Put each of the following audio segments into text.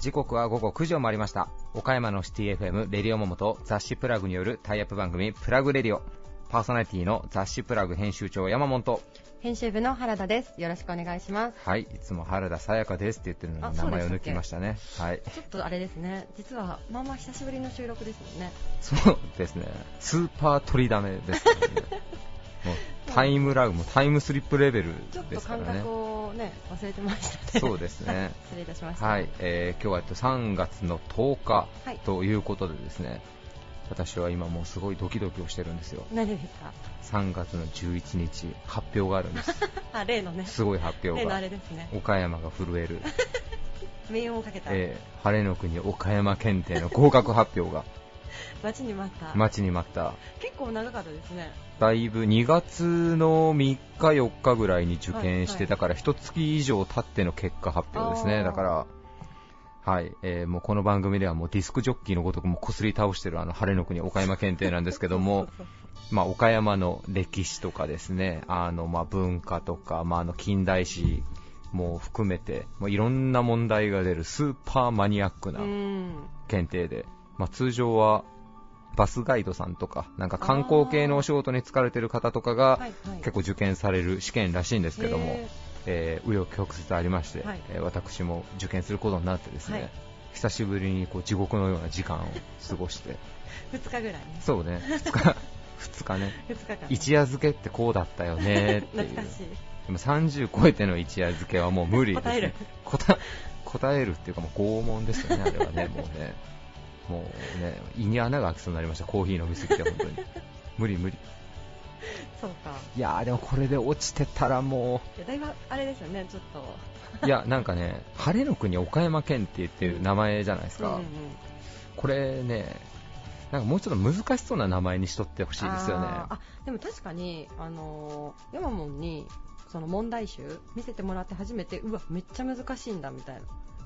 時刻は午後9時を回りました。岡山のシティ FM レディオモモと雑誌プラグによるタイアップ番組プラグレディオパーソナリティの雑誌プラグ編集長山本。と編集部の原田です。よろしくお願いします。はいいつも原田さやかですって言ってるのに名前を抜きましたね。はい。ちょっとあれですね。実はまあまあ久しぶりの収録ですもんね。そうですね。スーパー取りだめですね タイムラグもタイムスリップレベルですからね。感覚をね忘れてましたね。そうですね。失礼いたしました。はい、えー今日はえっと3月の10日はい。ということでですね、私は今もうすごいドキドキをしてるんですよ。何ですか？3月の11日発表があるんです。あ例のね。すごい発表例のあがれですね。岡山が震える、命運をかけた、えー晴れの国岡山検定の合格発表が。待ちに待った、待ちに待った。結構長かったですねだいぶ2月の3日4日ぐらいに受験して、はいはい。だから一月以上経っての結果発表ですね。だからはい、えーもうこの番組ではもうディスクジョッキーのごとくもこすり倒してるあの晴れの国岡山検定なんですけども まあ、岡山の歴史とかですね、あのまあ文化とか、まあ、あの近代史も含めて、もういろんな問題が出るスーパーマニアックな検定で、まあ、通常はバスガイドさんとか、なんか観光系のお仕事に疲れてる方とかが結構受験される試験らしいんですけどもへ、えー、紆余曲折ありまして、はい。えー私も受験することになってですね、はい。久しぶりにこう地獄のような時間を過ごして、ー2日ぐらいね。そうね、2日、2日ね。2日間。一夜漬けってこうだったよねっていう。懐かしい。でも30超えての一夜漬けはもう無理です、ね、答える。答答えるっていうかもう拷問ですよねあれはねもうねもうね胃に穴が開きそうになりました。コーヒー飲みすぎて本当に。無理無理。そうか。いやーでもこれで落ちてたらもいやだいぶあれですよねちょっと。う いやなんかね晴れの国岡山県ってっていう名前じゃないですか、うんうんこれねなんかもうちょっと難しそうな名前にしとってほしいですよね。あでも確かに、あのー、ヤマモンにその問題集見せてもらって初めてうわめっちゃ難しいんだみたいな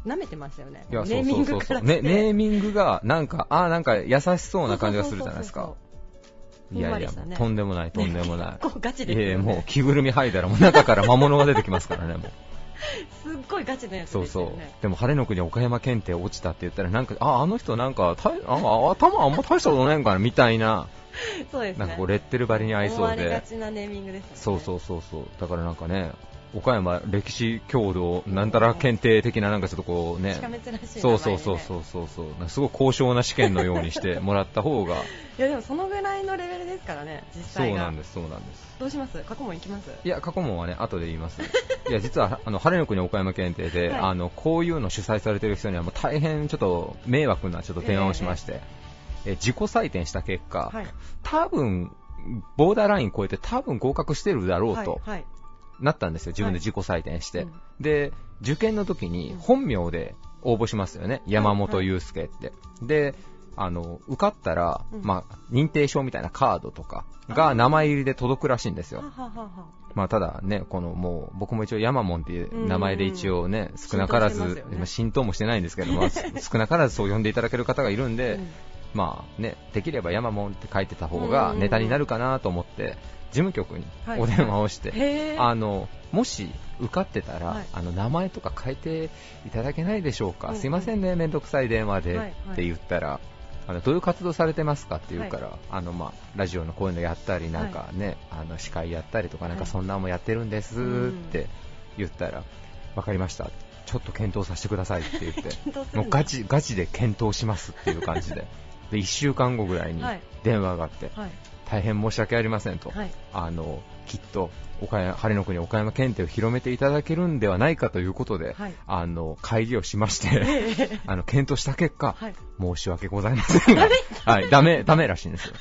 舐めてましたよね。いやネーミングからね、ネーミングがなんかあーなんか優しそうな感じがするじゃないですか。いやいや、とんでもない、とんでもない。結構ガチいで。すよ、ね、やいや、もう着ぐるみ剥いだら、もう中から魔物が出てきますからね、もう。すっごいガチなやつそうそう。でも、晴れの国岡山検定落ちたって言ったら、なんか、あ、あの人なんか、たあ頭あんま大したことないんかな、みたいな、そうですね。なんかこう、レッテル張りに合いそう思われがで。ちなネーミングですよね。そうそうそうそう。だからなんかね、岡山歴史郷土なんたら検定的ななんかちょっとこうね。ね。そうそうそうそうそう。そう、すごい高尚な試験のようにしてもらった方が、いやでもそのぐらいのレベルですからね実そうなんです、そうなんです。どうします？過去問いきます？いや、過去問はね、後で言います。いや、実は、あの、晴れの国岡山検定で、はい。あの、こういうの主催されてる人にはもう大変ちょっと迷惑なちょっと提案をしまして、え自己採点した結果、はい。多分、ボーダーライン超えて多分合格してるだろうと。はいはいなったんですよ、自分で自己採点して。うん。で、受験の時に本名で応募しますよね、山本祐介って。で、あの、受かったら、うん。まあ、認定証みたいなカードとかが名前入りで届くらしいんですよ。は。ははは。まあ、ただね、このもう、僕も一応ヤマモンっていう名前で一応ね、少なからず、浸透ねもしてないんですけど、まあ、少なからずそう呼んでいただける方がいるんで、うんまあね、できればヤマモンって書いてた方がうん。ネタになるかなと思って、事務局にはい。お電話をして、へー。あの、もし受かってたら、はい。あの、名前とか変えていただけないでしょうか、うんうん。すいませんね、めんどくさい電話で、はいはい。って言ったら、あの、どういう活動されてますかって言うから、あの、まあ、ラジオのこういうのやったり、なんかね、あの、司会やったりとか、なんかはい。そんなんもやってるんですって言ったら、わかりました。ちょっと検討させてくださいって言って、もうガチ、ガチで検討しますっていう感じで。で、1週間後ぐらいにはい。電話があって、はい。大変申し訳ありませんと、はい。あのきっと岡山晴れの国岡山検定を広めていただけるんではないかということで、はい。あの会議をしまして、あの検討した結果、はい。申し訳ございませんが、はい、ダメ、ダメらしいんですよ。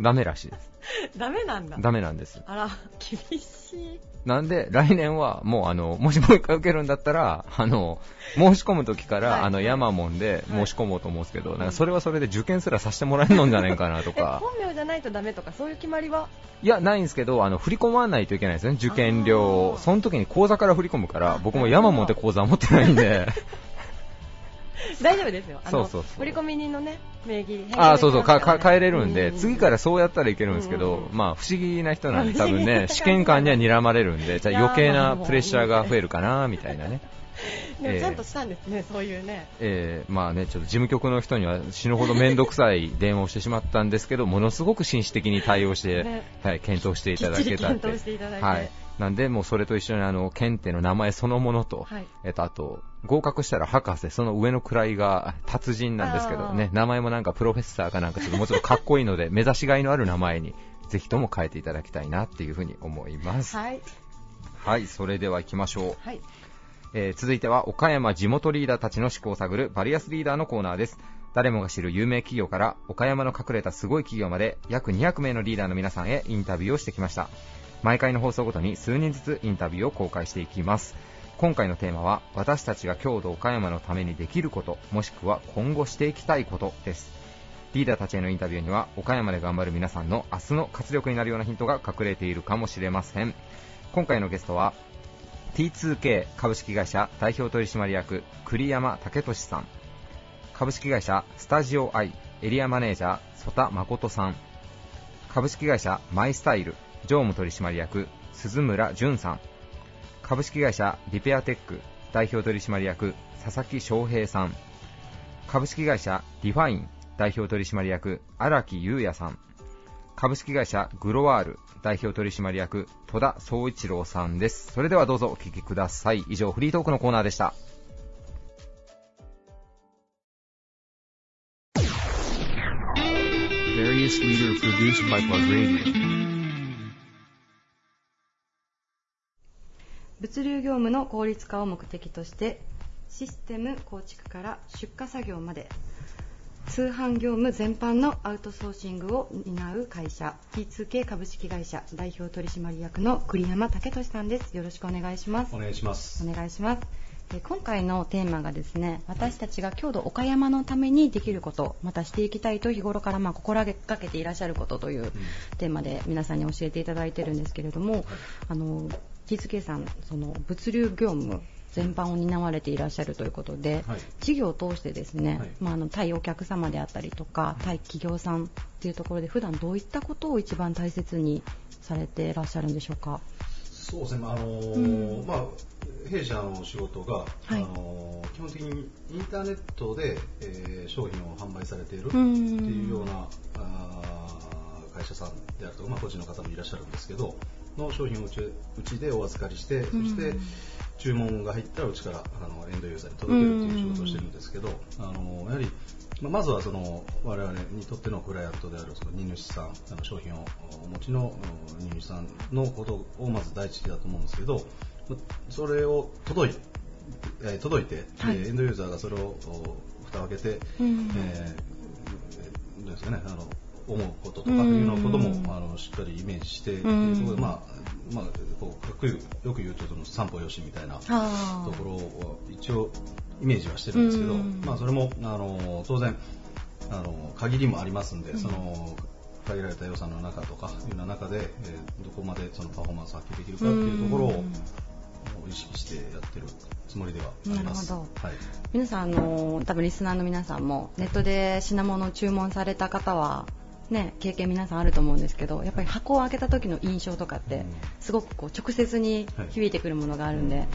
ダメらしいです。ダメなんだ。ダメなんです。あら厳しいなんで、来年はもうあの、もしもう一回受けるんだったら、あの、申し込む時から、はい。あの、ヤマモンで申し込もうと思うんですけど、なんかそれはそれで受験すらさせてもらえるのんじゃないかなとえか。本名じゃないとダメとかそういう決まりは？いや、ないんですけど、あの、振り込まないといけないですね、受験料を。その時に口座から振り込むから、僕もヤマモンって口座は持ってないんで、大丈夫ですよ。あのそうそうそう。振込人のね、名義ああ、そうそう、か、か変えれるんで、次からそうやったらいけるんですけど、うん。うんまあ、不思議な人なんで、多分ね、試験官には睨まれるんで、じゃあ余計なプレッシャーが増えるかな、みたいなね。でもちゃんとしたんですね、そういうね。えーまあね、ちょっと事務局の人には死ぬほど面倒くさい電話をしてしまったんですけど、ものすごく紳士的に対応して、ね。はい、検討していただけたんで検討していただいて。はい。なんで、もうそれと一緒にあの、検定の名前そのものと、はい。えっと、あと、合格したら博士、その上の位が達人なんですけどね、名前もなんかプロフェッサーかなんかちょっともうちょっとかっこいいので、目指しがいのある名前に、ぜひとも変えていただきたいなっていうふうに思います。はい。はい、それでは行きましょう。はい。えー続いては岡山地元リーダーたちの思考を探るバリアスリーダーのコーナーです誰もが知る有名企業から岡山の隠れたすごい企業まで約200名のリーダーの皆さんへインタビューをしてきました毎回の放送ごとに数人ずつインタビューを公開していきます今回のテーマは私たちが郷土岡山のためにできることもしくは今後していきたいことです。リーダーたちへのインタビューには岡山で頑張る皆さんの明日の活力になるようなヒントが隠れているかもしれません。今回のゲストは T2K 株式会社代表取締役栗山武俊さん。株式会社スタジオアイエリアマネージャー曽田誠さん。株式会社マイスタイル常務取締役鈴村淳さん。株式会社リペアテック代表取締役佐々木翔平さん。株式会社ディファイン代表取締役荒木優也さん。株式会社グロワール代表取締役戸田総一郎さんです。それではどうぞお聞きください。以上フリートークのコーナーでした。物流業務の効率化を目的としてシステム構築から出荷作業まで通販業務全般のアウトソーシングを担う会社 T2K 株式会社代表取締役の栗山武俊さんです。よろしくお願いします。お願いします。お願いします。えー今回のテーマがですね私たちが郷土岡山のためにできることまたしていきたいと日頃からまあ心がけていらっしゃることというテーマで皆さんに教えていただいてるんですけれども、あの T2K さんその物流業務全般を担われていらっしゃるということで、はい。事業を通してですね、はい。まあ、あの対お客様であったりとか対企業さんっていうところで普段どういったことを一番大切にされていらっしゃるんでしょうか？そうですね、まああのうん。まあ、弊社の仕事が、はい。あの基本的にインターネットで、えー商品を販売されているってうんいうようなあー会社さんであるとか、まあ、個人の方もいらっしゃるんですけど、の商品をうちうちでお預かりして、そして注文が入ったらうちからあのエンドユーザーに届けるっていう仕事をしてるんですけど、あのやはりまずはその我々にとってのクライアントであるその荷主さん、あの商品をお持ちのうん荷主さんのことをまず第一だと思うんですけど、まそれを届いえー届いて、はい。えーエンドユーザーがそれをお蓋を開けて、うん。えーですかね、あの思うこととかいうようなことも、うん。あのしっかりイメージして、うん。そこでまあまあ、こうかっこよくよく言うとその散歩よしみたいなところを一応イメージはしてるんですけど、うん。まあ、それもあの当然あの限りもありますんで、うん。その限られた予算の中とかいうような中で、えーどこまでそのパフォーマンスを発揮できるかっていうところをうん。意識してやってるつもりではあります。なるほはい。皆さん、あの多分リスナーの皆さんもネットで品物を注文された方は、ね、経験皆さんあると思うんですけどやっぱり箱を開けた時の印象とかってうん。すごくこう直接に響いてくるものがあるんで、やっ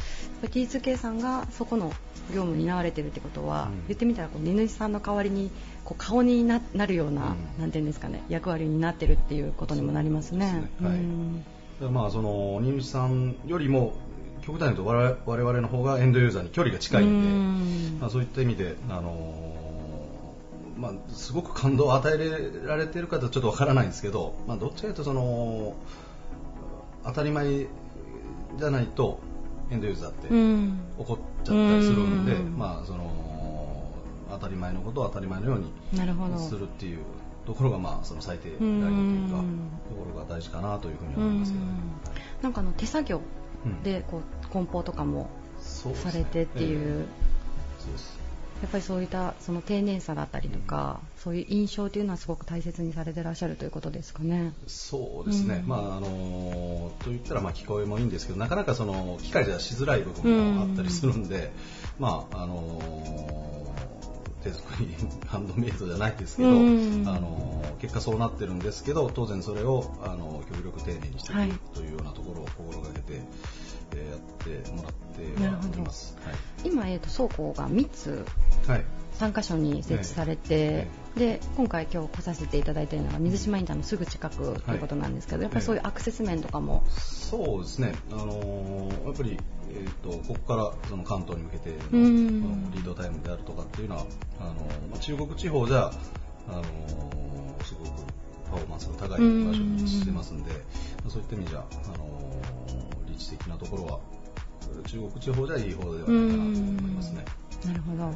ぱり T2K さんがそこの業務に担われてるってことは、うん。言ってみたらこう荷主さんの代わりにこう顔にななるような、うん。なんていうんですかね役割になってるっていうことにもなりますね。はい。まあその荷主さんよりも極端に言うと我々の方がエンドユーザーに距離が近いんで、うん。まあ、そういった意味で、あのーまあ、すごく感動を与えられているかとちょっとわからないんですけど、まあ、どっちかというとその当たり前じゃないとエンドユーザーってうん。怒っちゃったりするんで、うん。まあ、その当たり前のことを当たり前のようにするっていうところが、まあ、その最低ラインというか、うん。ところが大事かなというふうに思いますけどね。なんかあの手作業うん。でこう梱包とかもされてっていう、ええ。そうですやっぱりそういったその丁寧さだったりとか、そういう印象というのはすごく大切にされてらっしゃるということですかね。そうですね、うん。まああのと言ったらまあ聞こえもいいんですけどなかなかその機械じゃしづらい部分もあったりするんで、まああの手作り ハンドメイドじゃないですけど、うん。あの結果そうなってるんですけど当然それをあの極力丁寧にしていく、はい。というようなところを心がけて、えーやってもらっています。今、えー、と倉庫が3つはい、はい3カ所に設置されて、えで今回今日来させていただいているのが水島インターのすぐ近くということなんですけど、やっぱりそういうアクセス面とかも、そうですね、あのーやっぱり、えー、とここからその関東に向けてのリードタイムであるとかっていうのはあのーまあ中国地方じゃ、あのーすごくパフォーマンスが高い場所にしてますんで、まあそういった意味じゃ、あのー立地的なところは中国地方じゃいい方ではないかなと思いますね。なるほど。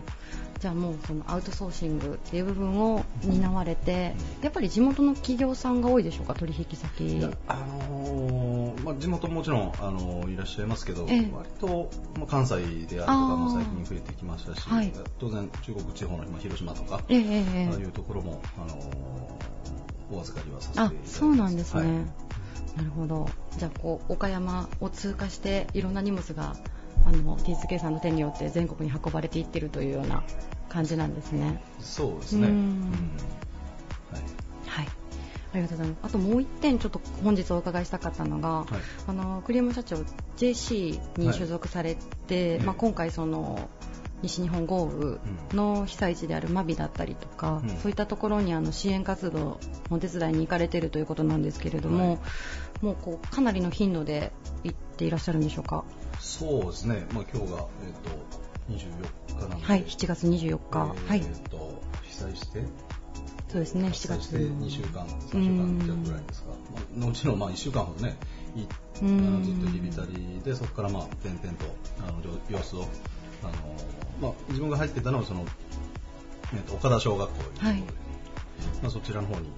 じゃあもうそのアウトソーシングっていう部分を担われて、やっぱり地元の企業さんが多いでしょうか取引先。あのーまあ、地元ももちろん、あのーいらっしゃいますけど、ええ。割と、まあ、関西であるとかも最近増えてきましたし、はい。当然中国地方の、まあ、広島とか、ええええああいうところも、あのーお預かりはさせていたあだいてます。そうなんですね、はいなるほど。じゃあこう岡山を通過していろんな荷物があの T2K さんの手によって全国に運ばれていってるというような感じなんですね。そうですね。はい。はい。ありがとうございます。あともう一点ちょっと本日お伺いしたかったのが、はい。あのクリーム社長 JC に所属されて、はい。まあ、今回その西日本豪雨の被災地である真備だったりとか、うん。そういったところにあの支援活動のお手伝いに行かれているということなんですけれども、はい。もうこうかなりの頻度で行っていらっしゃるんでしょうか？そうですね、まあ、今日が、えー、と24日なんで、はい。7月24日、えはい。ーと被災して、そうですね。7被災して月。2週間、3週間弱ぐらいですか、まあのうちのまあ1週間ほどね、いあのずっと日びたりで、そこからまあ点々とあの様様子を、あのまあ、自分が入ってたのはその、えーと岡田小学校というところで、はい。まあ、そちらの方に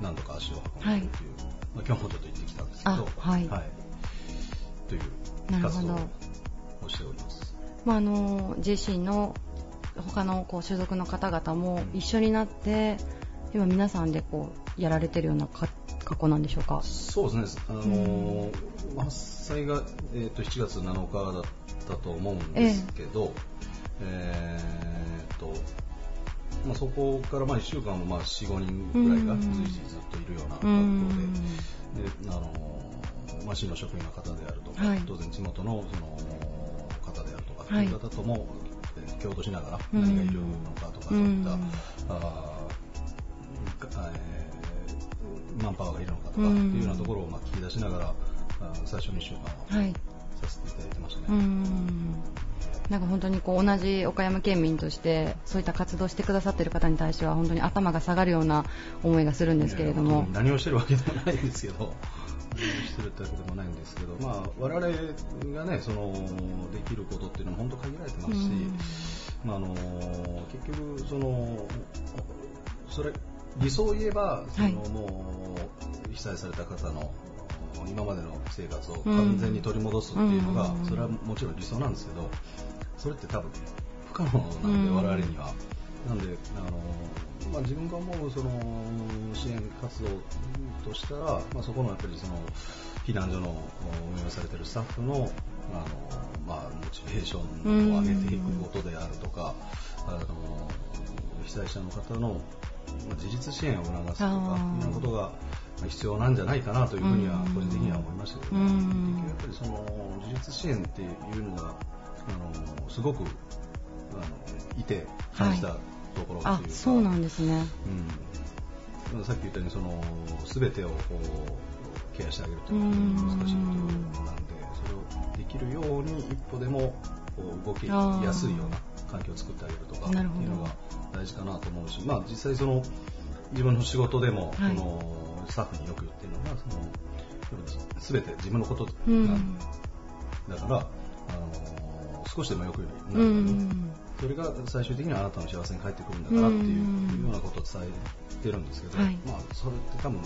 何度か足を運んでという、まあ、今日もちょっと行ってきたんですけど、あはい。というなるほど。活動をしております。まあ、あの JC の他のこう所属の方々も一緒になって今皆さんでこうやられてるようなか格好なんでしょうか？そうですね、あのー発災が、えー、と7月7日だったと思うんですけど、えーとまあ、そこからまあ1週間もまあ4、5人ぐらいがうん。随時ずっといるような学校うん。で、であのーまあ、市の職員の方であるとか、はい。当然地元のその方であるとか、はいいう方とも、えー共同しながらうん。何がいるのかとか、そういった、うん。あえーマンパワーがいるのかとかっていうようなところをまあ聞き出しながら、最初の1週間ははいさせていただいてましたね。うん。なんか本当にこう同じ岡山県民としてそういった活動してくださっている方に対しては本当に頭が下がるような思いがするんですけれども。何をしてるわけでもないんですけど、何をしてるってわけでもないんですけど、まあ、我々がね、その、できることっていうのも本当限られてますし、まあ、あの、結局、その、それ、理想を言えば、その、はい。もう、被災された方の、今までの生活を完全に取り戻すっていうのが、うんそれはもちろん理想なんですけど、それって多分不可能なんで、うん我々には。なんで、あのまあ、自分が思うその支援活動としたら、まあ、そこのやっぱりその避難所の運営をされているスタッフのあの、まあ、モチベーションを上げていくことであるとか、あの被災者の方の、まあ、自立支援を促すとかいうようなことが必要なんじゃないかなというふうには個人的には思いましたけどね。やっぱりその自立支援っていうのがあのすごくあのいて感じたところと。い。うあか、そうなんですね。うん、さっき言ったようにその全てをこうケアしてあげるというのは難しいことなんでそれをできるように一歩でもこう動きやすいような環境を作ってあげるとかっていうのが大事かなと思うし、まあ、実際その自分の仕事でも、はい。そのスタッフによく言ってるのがその全て自分のことうなん。んだから、あの少しでもよくなるうように、ん。それが最終的にはあなたの幸せに返ってくるんだからっていううん。ようなことを伝えてるんですけど、はい。まあ、それって多分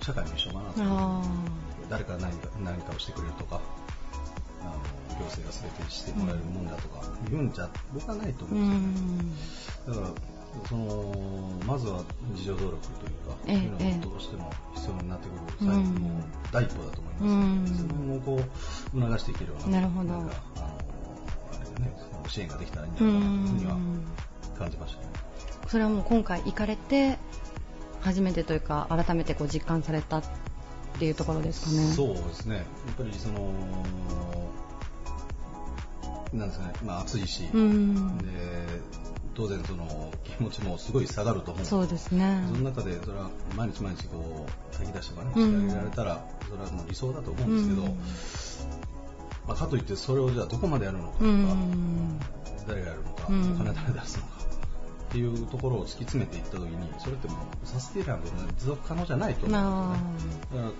社会の一緒かなとあ誰か何か何かをしてくれるとかあの行政が全てしてもらえるもんだとか言うんじゃ僕はないと思うんですよね。んだからそのまずは自助努力というか、ええそういうのええがどうしても必要になってくる最後の第一歩だと思いますので、うんその辺をこう促していけるようななるほどんかあのあれね、その支援ができたらいいんじうゃないかなというふうにはん感じましたね。それはもう今回行かれて初めてというか改めてこう実感されたっていうところですかね。そうですね。やっぱりその、なんですかね、まあ暑いし、うん。で当然その気持ちもすごい下がると思う。んそうですね。その中でそれは毎日毎日こう炊き出しとかねうん。してあげられたらそれはもう理想だと思うんですけど、うん。まあ、かといってそれをじゃあどこまでやるのかとか、うん。誰がやるのか、うん。お金誰出すのかっていうところを突き詰めていった時にそれってもうサスティナブルな持続可能じゃないと思うんですよね。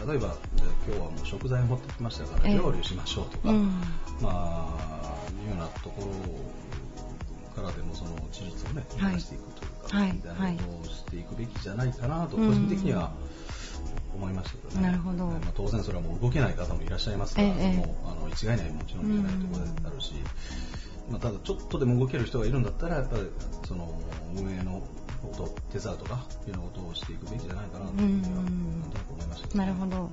あ。の例えばじゃあ今日はもう食材持ってきましたからええ。料理をしましょうとか、うん。まあいうようなところからでもその事実をねはい。生かしていくというか、はい。みたい。なことをしていくべきじゃないかなと個人的には思いましたけどね。なるほど。まあ、当然それはもう動けない方もいらっしゃいますから、ええ。もうあの一概にはもちろん言えないところであるし、まあ、ただちょっとでも動ける人がいるんだったらやっぱりその運営のことを手伝うとかいうようなことをしていくべきじゃないかなというふうにはうんなんとなく思いましたけどね。なるほど。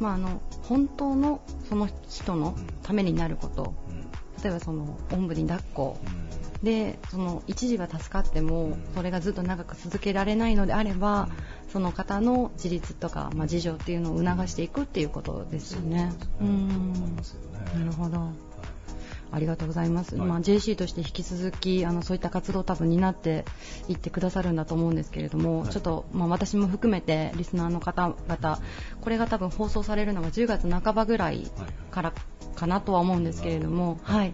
まああの本当のその人のためになること。うん。例えばそのおんぶに抱っこ。うん。でその一時は助かってもうん。それがずっと長く続けられないのであれば、うん。その方の自立とか、まあ、自助っていうのを促していくっていうことですよね。そうん。なるほど。はいありがとうございます。はいまあ JC として引き続きあのそういった活動を多分担っていってくださるんだと思うんですけれども、はいちょっとまあ私も含めてリスナーの方々これが多分放送されるのが10月半ばぐらいからかなとは思うんですけれども、はい。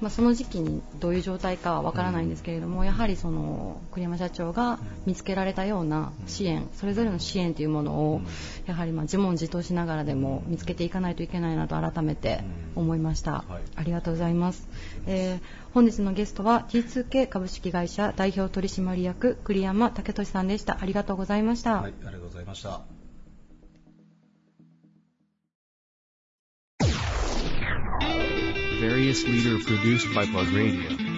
まあその時期にどういう状態かはわからないんですけれども、やはりその栗山社長が見つけられたような支援、それぞれの支援というものをやはりまあ自問自答しながらでも見つけていかないといけないなと改めて思いました。はいありがとうございます。えー本日のゲストは T2K 株式会社代表取締役栗山武俊さんでした。ありがとうございました。はい、ありがとうございました。Various leader produced by Plug Radio.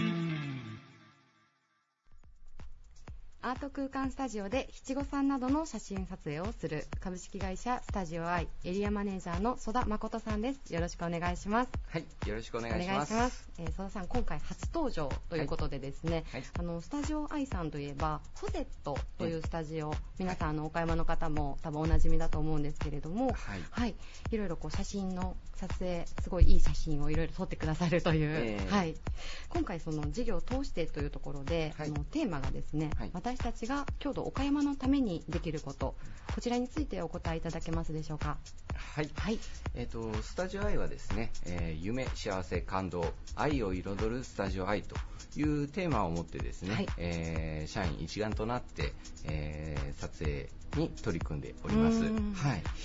アート空間スタジオで七五三などの写真撮影をする。株式会社スタジオアイエリアマネージャーの曽田誠さんです。よろしくお願いします。はい、よろしくおお願いします。えー、曽田さん、今回初登場ということでですね、はい。あのスタジオアイさんといえば、ホゼットというスタジオ、皆さんあの岡山の方も多分おなじみだと思うんですけれども、はい。はい、いろいろこう写真の撮影、すごいいい写真をいろいろ撮ってくださるという、ええはい、今回その事業を通してというところで、はい。あのテーマがですね、はい私たちが郷土岡山のためにできること、こちらについてお答えいただけますでしょうか。はい。はい、えっ、と、スタジオアイはですね、えー夢、幸せ、感動、愛を彩るスタジオアイというテーマを持ってですね、はいえー社員一丸となって、えー撮影に取り組んでおります。はい。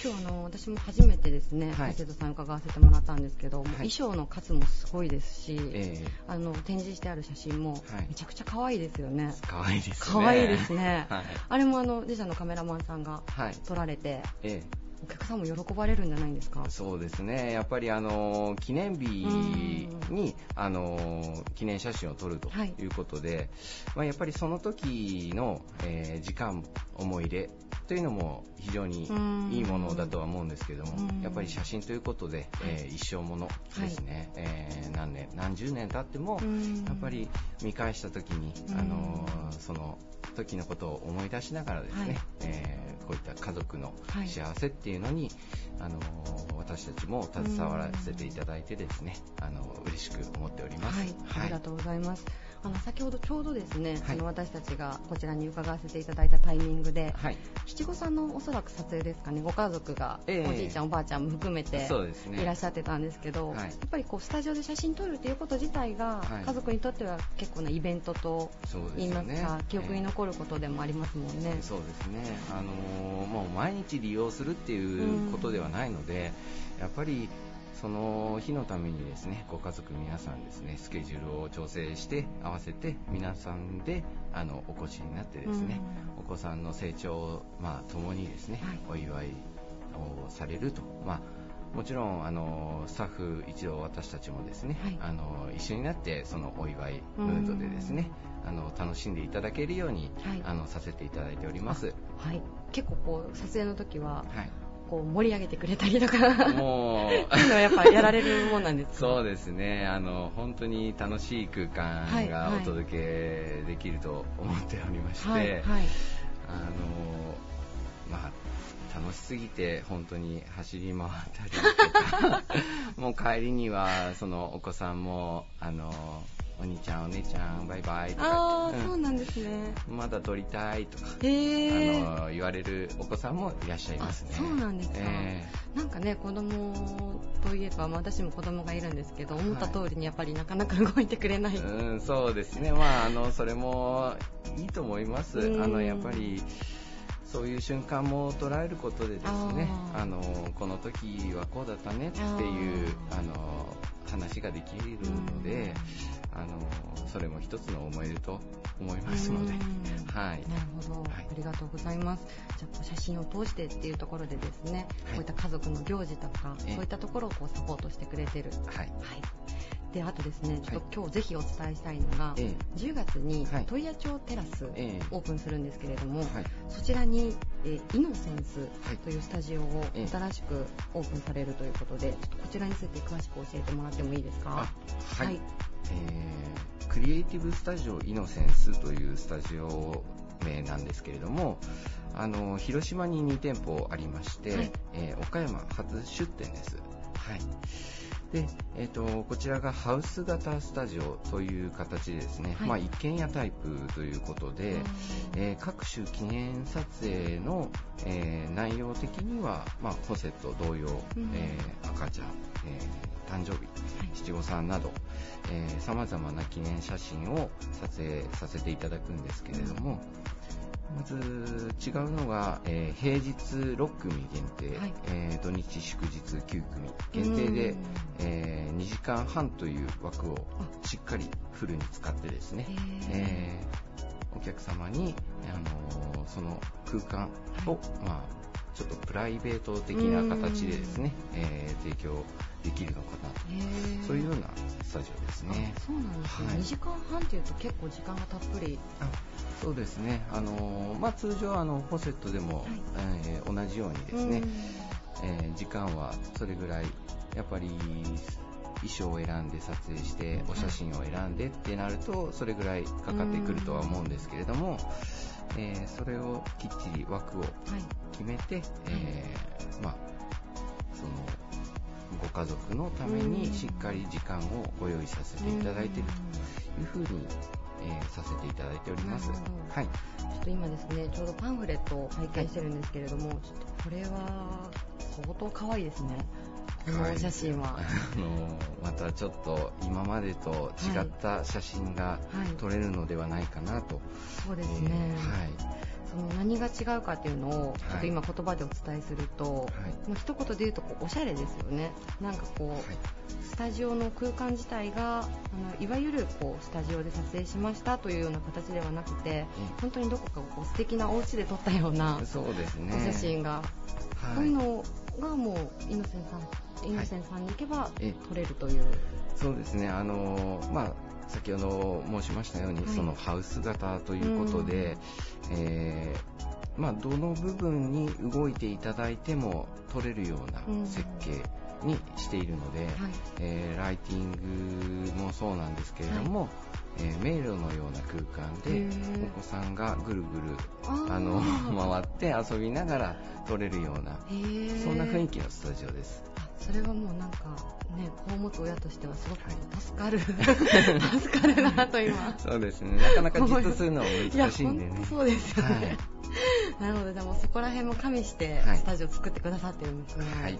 今日あの私も初めてですね、はい瀬戸さん伺わせてもらったんですけど、はい衣装の数もすごいですし、えあの展示してある写真もはいめちゃくちゃ可愛いですよね。ー、かわいいですね。可愛いですね。はい。あれもあの自社のカメラマンさんがはい。撮られて、えお客さんも喜ばれるんじゃないんですか？ー、。そうですね。やっぱりあのー記念日に、あのー記念写真を撮るとはい。いうことで、まあ、やっぱりその時の、えー時間、思い入れというのも非常にいいものだとは思うんですけどもうん、やっぱり写真ということで、えー一生ものですね、えー何年、何十年経っても、うん。やっぱり見返した時に、うん。あのーその時のことを思い出しながらですね、はい。えーこういった家族のはい。幸せっていうのに、あのー私たちも携わらせていただいてですね、あの嬉しく思っております。はい、ありがとうございます。あの先ほどちょうどですね、はい。あの私たちがこちらに伺わせていただいたタイミングで、はい、七五三のおそらく撮影ですかね、ご家族が、ええ。おじいちゃんおばあちゃんも含めて。いらっしゃってたんですけど、はい。やっぱりこうスタジオで写真撮るということ自体が、はい。家族にとっては結構なイベントと言いますよね。か、記憶に残ることでもありますもんね。そうですね、あのーもう毎日利用するっていうことではないので、やっぱりその日のためにですねご家族皆さんですねスケジュールを調整して合わせて皆さんであのお越しになってですね、お子さんの成長をまあ共にですね、はい。お祝いをされると。まあもちろんあのスタッフ一同私たちもですね、はい。あの一緒になってそのお祝いムードでですね、あの楽しんでいただけるように、はい。あのさせていただいております。はい、結構こう撮影の時ははい。こう盛り上げてくれたりとかもう。そういうのはやっぱやられるもんなんですか？そうですね。あの本当に楽しい空間がはい。お届けできると思っておりまして、はいはい。あのまあ楽しすぎて本当に走り回ったりとか もう帰りにはそのお子さんもあのお兄ちゃんお姉ちゃんバイバイとあかあ、そうなんですね。まだ撮りたいとか、へえあの言われるお子さんもいらっしゃいますね。あそうなんですか。えなんかね子供といえば、まあ私も子供がいるんですけど思った通りにやっぱりなかなか動いてくれない、えうんそうですね。まああのそれもいいと思います。うん。あのやっぱりそういう瞬間も捉えることでですねあのこの時はこうだったねっていうあの話ができるのであのそれも一つの思い出と思いますので。うん。はい。なるほど、はい。ありがとうございます。じゃあ写真を通してっていうところでですね、はい。こういった家族の行事とか、ええ。そういったところをこうサポートしてくれてる。はい。はい。で、あとですね、ちょっはいと今日ぜひお伝えしたいのが、え10月にはい。問屋町テラスええ。オープンするんですけれども、はい。そちらに、えーイノセンスはい。というスタジオをええ。新しくオープンされるということで、ちょっとこちらについて詳しく教えてもらってもいいですか？あはい、えークリエイティブスタジオイノセンスというスタジオ名なんですけれどもあの広島に2店舗ありまして、はい。えー岡山初出店です、はいでえー、とこちらがハウス型スタジオという形でですね、はい。まあ、一軒家タイプということで、えー各種記念撮影の、えー内容的には、まあ、コセット同様、うん。えー赤ちゃん、えー誕生日、七五三などさまざまな記念写真を撮影させていただくんですけれども、まず違うのが、えー平日6組限定、はい。えー土日祝日9組限定でうん、え2時間半という枠をしっかりフルに使ってですね、えーお客様に、あのーその空間を、まあ、ちょっとプライベート的な形でですね、えー提供できるのかな。そういうようなスタジオですね。あそうなんですね、はい。2時間半っていうと結構時間がたっぷり。あそうですね、あのーまあ、通常あのフォセットでも、はい。えー同じようにですね、えー時間はそれぐらいやっぱり衣装を選んで撮影してお写真を選んでってなるとそれぐらいかかってくるとは思うんですけれども、えーそれをきっちり枠をはい。決めて、えーまあ、そのご家族のためにしっかり時間をご用意させていただいているというふうに、えーさせていただいております。はい。ちょっと今ですねちょうどパンフレットを拝見してるんですけれども、ちょっとこれは相当可愛いですね。このお写真は、あのまたちょっと今までと違った写真がはい。撮れるのではないかなと、そうですえーね、はい。その何が違うかっていうのをちょっと今言葉でお伝えすると、はい。まあ一言で言うとこうおしゃれですよね。なんかこう、はい。スタジオの空間自体があのいわゆるこうスタジオで撮影しましたというような形ではなくて本当にどこかこう素敵なお家で撮ったようなそうですね。お写真が、はい。そういうのがもうイノセンさんイノセンさんに行けばえ撮れるという、そうですね。あのまあ先ほど申しましたように、はい。そのハウス型ということで、えーまあ、どの部分に動いていただいても撮れるようなうん。設計にしているので、はい。えーライティングもそうなんですけれども、えー迷路のような空間へでー。お子さんがぐるぐるあの 回って遊びながら撮れるようなそんな雰囲気のスタジオです。あそれはもうなんかね子を持つ親としてはすごくはい。助かる、助かるなと今。そうですね。なかなかじっとするのは難しいんでね。そうですよね、はい なるほど。じゃあもうそこら辺も加味してはい。スタジオ作ってくださってるんですね、はい。なる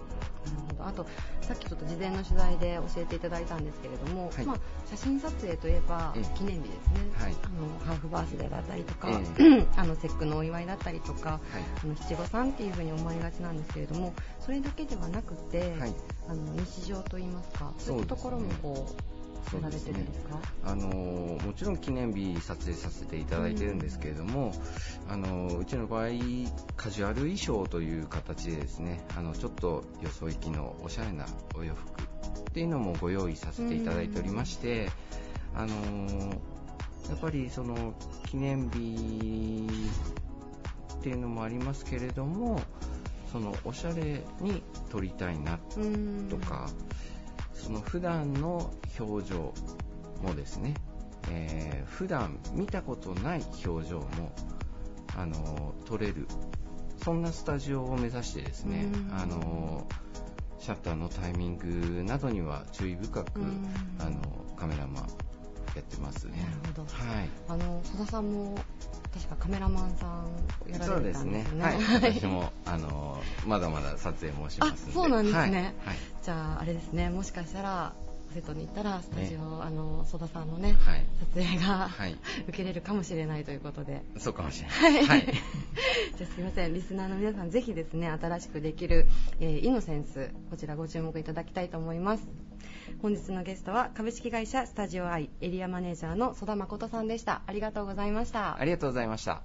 ほど。あとさっきちょっと事前の取材で教えていただいたんですけれども、はい。まあ、写真撮影といえばええ。記念日ですね、はい。あのハーフバースデーだったりとか、え あの節句のお祝いだったりとかはい。あの七五三っていうふうに思われがちなんですけれどもそれだけではなくて、はい。あの日常といいますかそそういったところもこうやられてるんですかあのもちろん記念日撮影させていただいてるんですけれども、あのうちの場合カジュアル衣装という形でですねあのちょっとよそ行きのおしゃれなお洋服っていうのもご用意させていただいておりまして、あのやっぱりその記念日っていうのもありますけれどもそのおしゃれに撮りたいなうん。とか、その普段の表情もですね、えー普段見たことない表情もあの撮れるそんなスタジオを目指してですねうん。あのシャッターのタイミングなどには注意深くうん。あのカメラマンやってますね。なるほど。はい。あの戸田さんも確かカメラマンさんやらそうれてたんですね。ですね。はい、私もあのまだまだ撮影もしますんで。あそうなんですね。はい。はい。じゃああれですね。もしかしたら瀬戸に行ったらスタジオ、あの曽田さんのね、はい。撮影が、はい。受けれるかもしれないということで。そうかもしれない。はい。じゃあすいません。リスナーの皆さんぜひですね新しくできる、えーイノセンスこちらご注目いただきたいと思います本日のゲストは株式会社スタジオアイエリアマネージャーの曽田誠さんでした。ありがとうございました。ありがとうございました。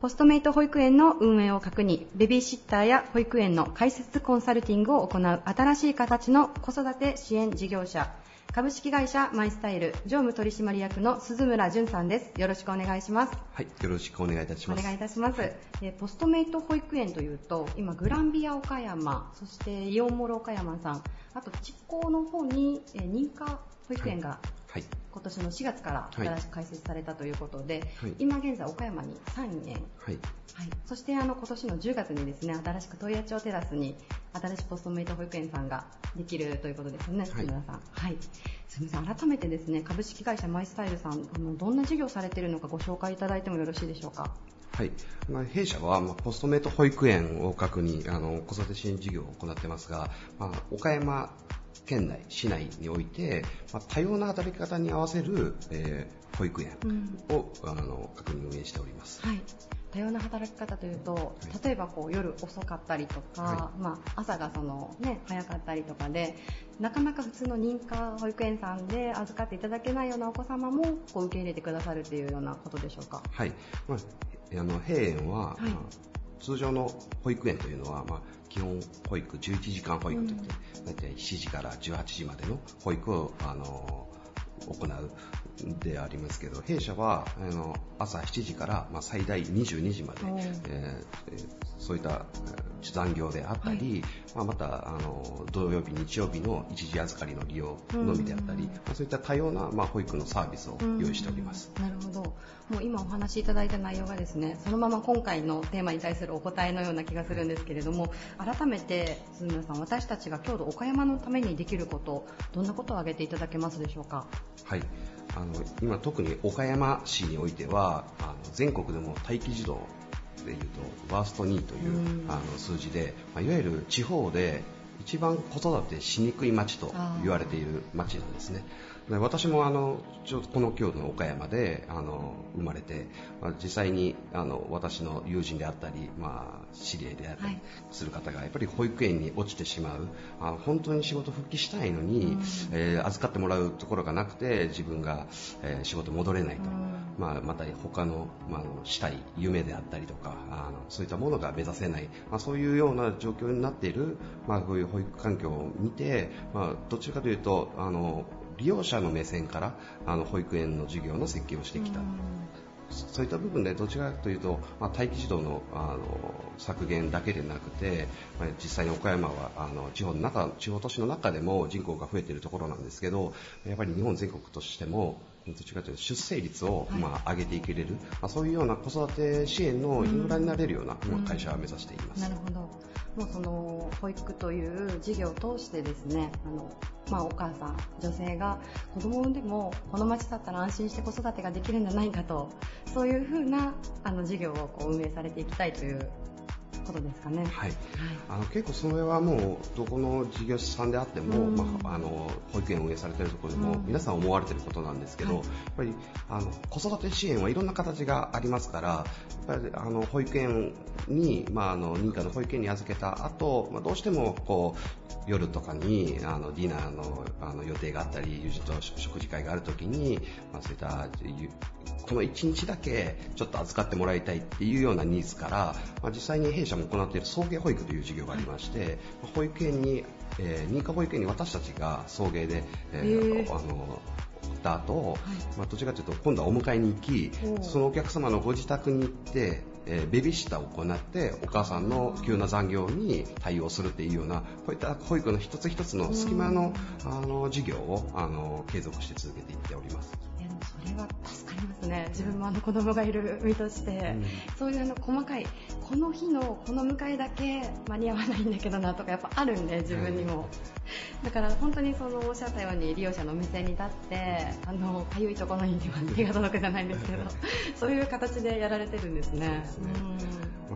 ポストメイト保育園の運営を確認、ベビーシッターや保育園の開設コンサルティングを行う新しい形の子育て支援事業者、株式会社マイスタイル常務取締役の鈴村淳さんです。よろしくお願いします。はい、よろしくお願いいたします。お願いいたします。えーポストメイト保育園というと、今グランビア岡山、そしてイオンモール岡山さん、あと筑後の方に、えー認可保育園がはい、今年の4月からはい。新しく開設されたということで、はい。今現在岡山に3園はい、はい、そしてあの今年の10月にですね新しく問屋町テラスに新しいポストメイト保育園さんができるということですね、はい。さん。はい、すみません改めてですね株式会社マイスタイルさんあのどんな事業をされているのかご紹介いただいてもよろしいでしょうか？はい。まあ、弊社は、まあ、ポストメイト保育園を核に、あの、子育て支援事業を行ってますが、まあ、岡山県内、市内において、まあ、多様な働き方に合わせる、えー保育園うんを、あの、確認運営しております。はい多様な働き方というと、い例えばこう夜遅かったりとか、はまあ、朝がその、ね、早かったりとかでなかなか普通の認可保育園さんで預かっていただけないようなお子様もこう受け入れてくださるというようなことでしょうか？はい。まあ、あの、閉園は、はいまあ通常の保育園というのは、まあ、基本保育、11時間保育といって、大体7時から18時までの保育を、あの、行うでありますけど、弊社は、あの、朝7時から、まあ、最大22時までえーえーそういったえー残業であったり、まあ、また、あの、土曜日、日曜日の一時預かりの利用のみであったり、うんまあ、そういった多様な、まあ、保育のサービスを用意しております。なるほど。もう今お話しいただいた内容がですね、そのまま今回のテーマに対するお答えのような気がするんですけれども、改めて鈴村さん、私たちが郷土岡山のためにできること、どんなことを挙げていただけますでしょうか？はい、あの今特に岡山市においてはあの全国でも待機児童でいうとワースト2といううん。あの数字で、まあ、いわゆる地方で一番子育てしにくい町と言われている町なんですね。で私もあのちょこの京都の岡山であの生まれて、まあ、実際にあの私の友人であったり、まあ、知り合いであったりはい。する方がやっぱり保育園に落ちてしまうあの本当に仕事復帰したいのに、えー預かってもらうところがなくて自分が、えー仕事戻れないと、まあ、また他の,、まあしたい夢であったりとかあのそういったものが目指せない、まあ、そういうような状況になっている、まあ、こういう保育環境を見て、まあ、どちらかというとあの利用者の目線からあの保育園の授業の設計をしてきた。そういった部分でどちらかというと、まあ、待機児童のあの削減だけでなくて、まあ、実際に岡山はあの地方の中地方都市の中でも人口が増えているところなんですけどやっぱり日本全国としてもどちらかというと出生率を、まあ、上げていけれる、まあ、そういうような子育て支援のインフラになれるような、まあ会社は目指しています。なるほど。もうその保育という事業を通してですね、あのまあお母さん、女性が子供を産んでもこの町だったら安心して子育てができるんじゃないかと、そういうふうなあの事業をこう運営されていきたいということですかね。はい、あの結構それはもうどこの事業者さんであっても、うん。まあ、あの保育園を運営されているところでも、うん。皆さん思われていることなんですけど、はい。やっぱりあの子育て支援はいろんな形がありますからやっぱりあの保育園に、まあ、あの認可の保育園に預けた後、まあどうしてもこう夜とかにあのディナーのあの予定があったり友人と食事会があるときに、まあ、そういったゆこの1日だけちょっと預かってもらいたいっていうようなニーズから、まあ、実際に弊社も行っている送迎保育という事業がありまして、まあ保育園にえー認可保育園に私たちが送迎で、えへー。ーあの送った後、まあどちらかというと今度はお迎えに行きそのお客様のご自宅に行って、えーベビーシッターを行ってお母さんの急な残業に対応するっていうようなこういった保育の一つ一つの隙間のあの事業をあの継続して続けていっております。れは助かりますね。自分もあの子供がいる身として、そういうあの細かいこの日のこの迎えだけ間に合わないんだけどなとかやっぱあるんで自分にも、だから本当にそのおっしゃったように利用者の目線に立ってあのかゆいところに手が届くじゃないんですけど そういう形でやられてるんですね。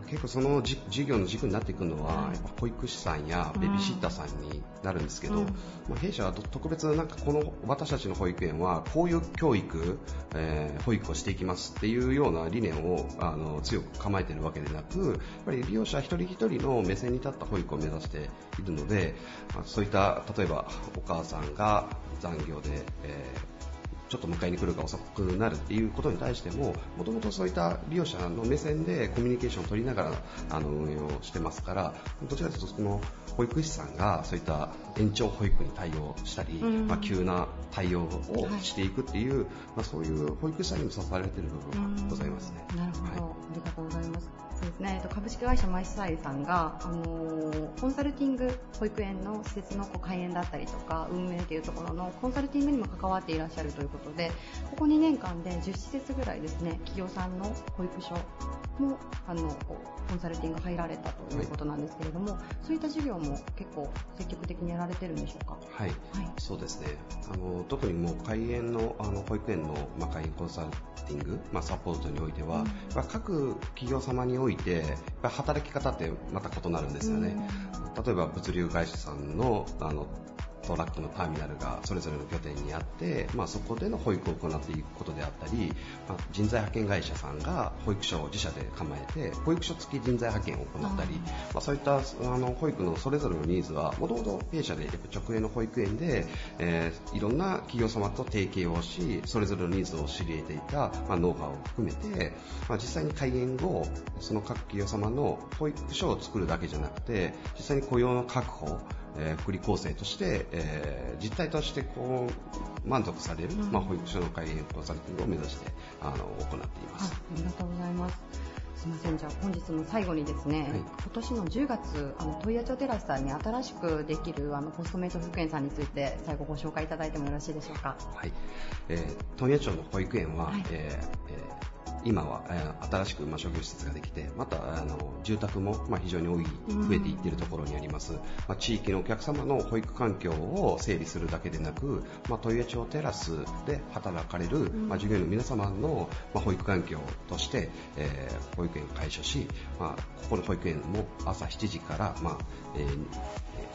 結構そのじ事業の軸になっていくのは、やっぱ保育士さんやベビーシッターさんになるんですけど、うん。まあ、弊社は特別なんかこの私たちの保育園はこういう教育、えー保育をしていきますっていうような理念をあの強く構えているわけでなくやっぱり利用者一人一人の目線に立った保育を目指しているので、まあそういった例えばお母さんが残業で、えーちょっと迎えに来るが遅くなるっていうことに対しても、もともとそういった利用者の目線でコミュニケーションを取りながらあの運営をしてますから、どちらかというとその保育士さんがそういった延長保育に対応したり、うんまあ、急な対応をしていくっていう、まあ、そういう保育士さんにも支えられている部分がございますね。なるほど、はいありがとうございます。そうですね、えっと株式会社マイスタイルさんが、あのーコンサルティング保育園の施設のこう開園だったりとか運営というところのコンサルティングにも関わっていらっしゃるということでここ2年間で10施設ぐらいですね企業さんの保育所もあのコンサルティング入られたということなんですけれども、そういった事業も結構積極的にやられてるんでしょうか？はい、はいそうですね。あの特にもう開園のあの保育園のまあ開園コンサルティング、まあサポートにおいては、まあ各企業様においてやっぱ働き方ってまた異なるんですよね。例えば物流会社さんのあのトラックのターミナルがそれぞれの拠点にあって、まあ、そこでの保育を行っていくことであったり、まあ、人材派遣会社さんが保育所を自社で構えて保育所付き人材派遣を行ったり、まあ、そういったあの保育のそれぞれのニーズはもともと弊社でやっぱ直営の保育園で、えーいろんな企業様と提携をしそれぞれのニーズを知り得ていた、まあ、ノウハウを含めて、まあ、実際に開園後その各企業様の保育所を作るだけじゃなくて実際に雇用の確保えー福利厚生として、えー実態としてこう満足される、まあ、保育所の開園コンサルティングを目指してあの行っていまあす。ありがとうございます。すみません、じゃあ本日の最後にですね、はい今年の10月、あの問屋町テラスさんに新しくできるあのポストメイト保育園さんについて最後ご紹介いただいてもよろしいでしょうか？はい、えー問屋町の保育園は、はいえーえー今は、えー新しく、まあ、商業施設ができてまたあの住宅も、まあ、非常に多い増えていっているところにあります、まあ、地域のお客様の保育環境を整備するだけでなく、まあ、問屋町テラスで働かれる、まあ、従業員の皆様の、まあ、保育環境として、えー保育園を開所し、まあ、ここの保育園も朝7時から、まあえー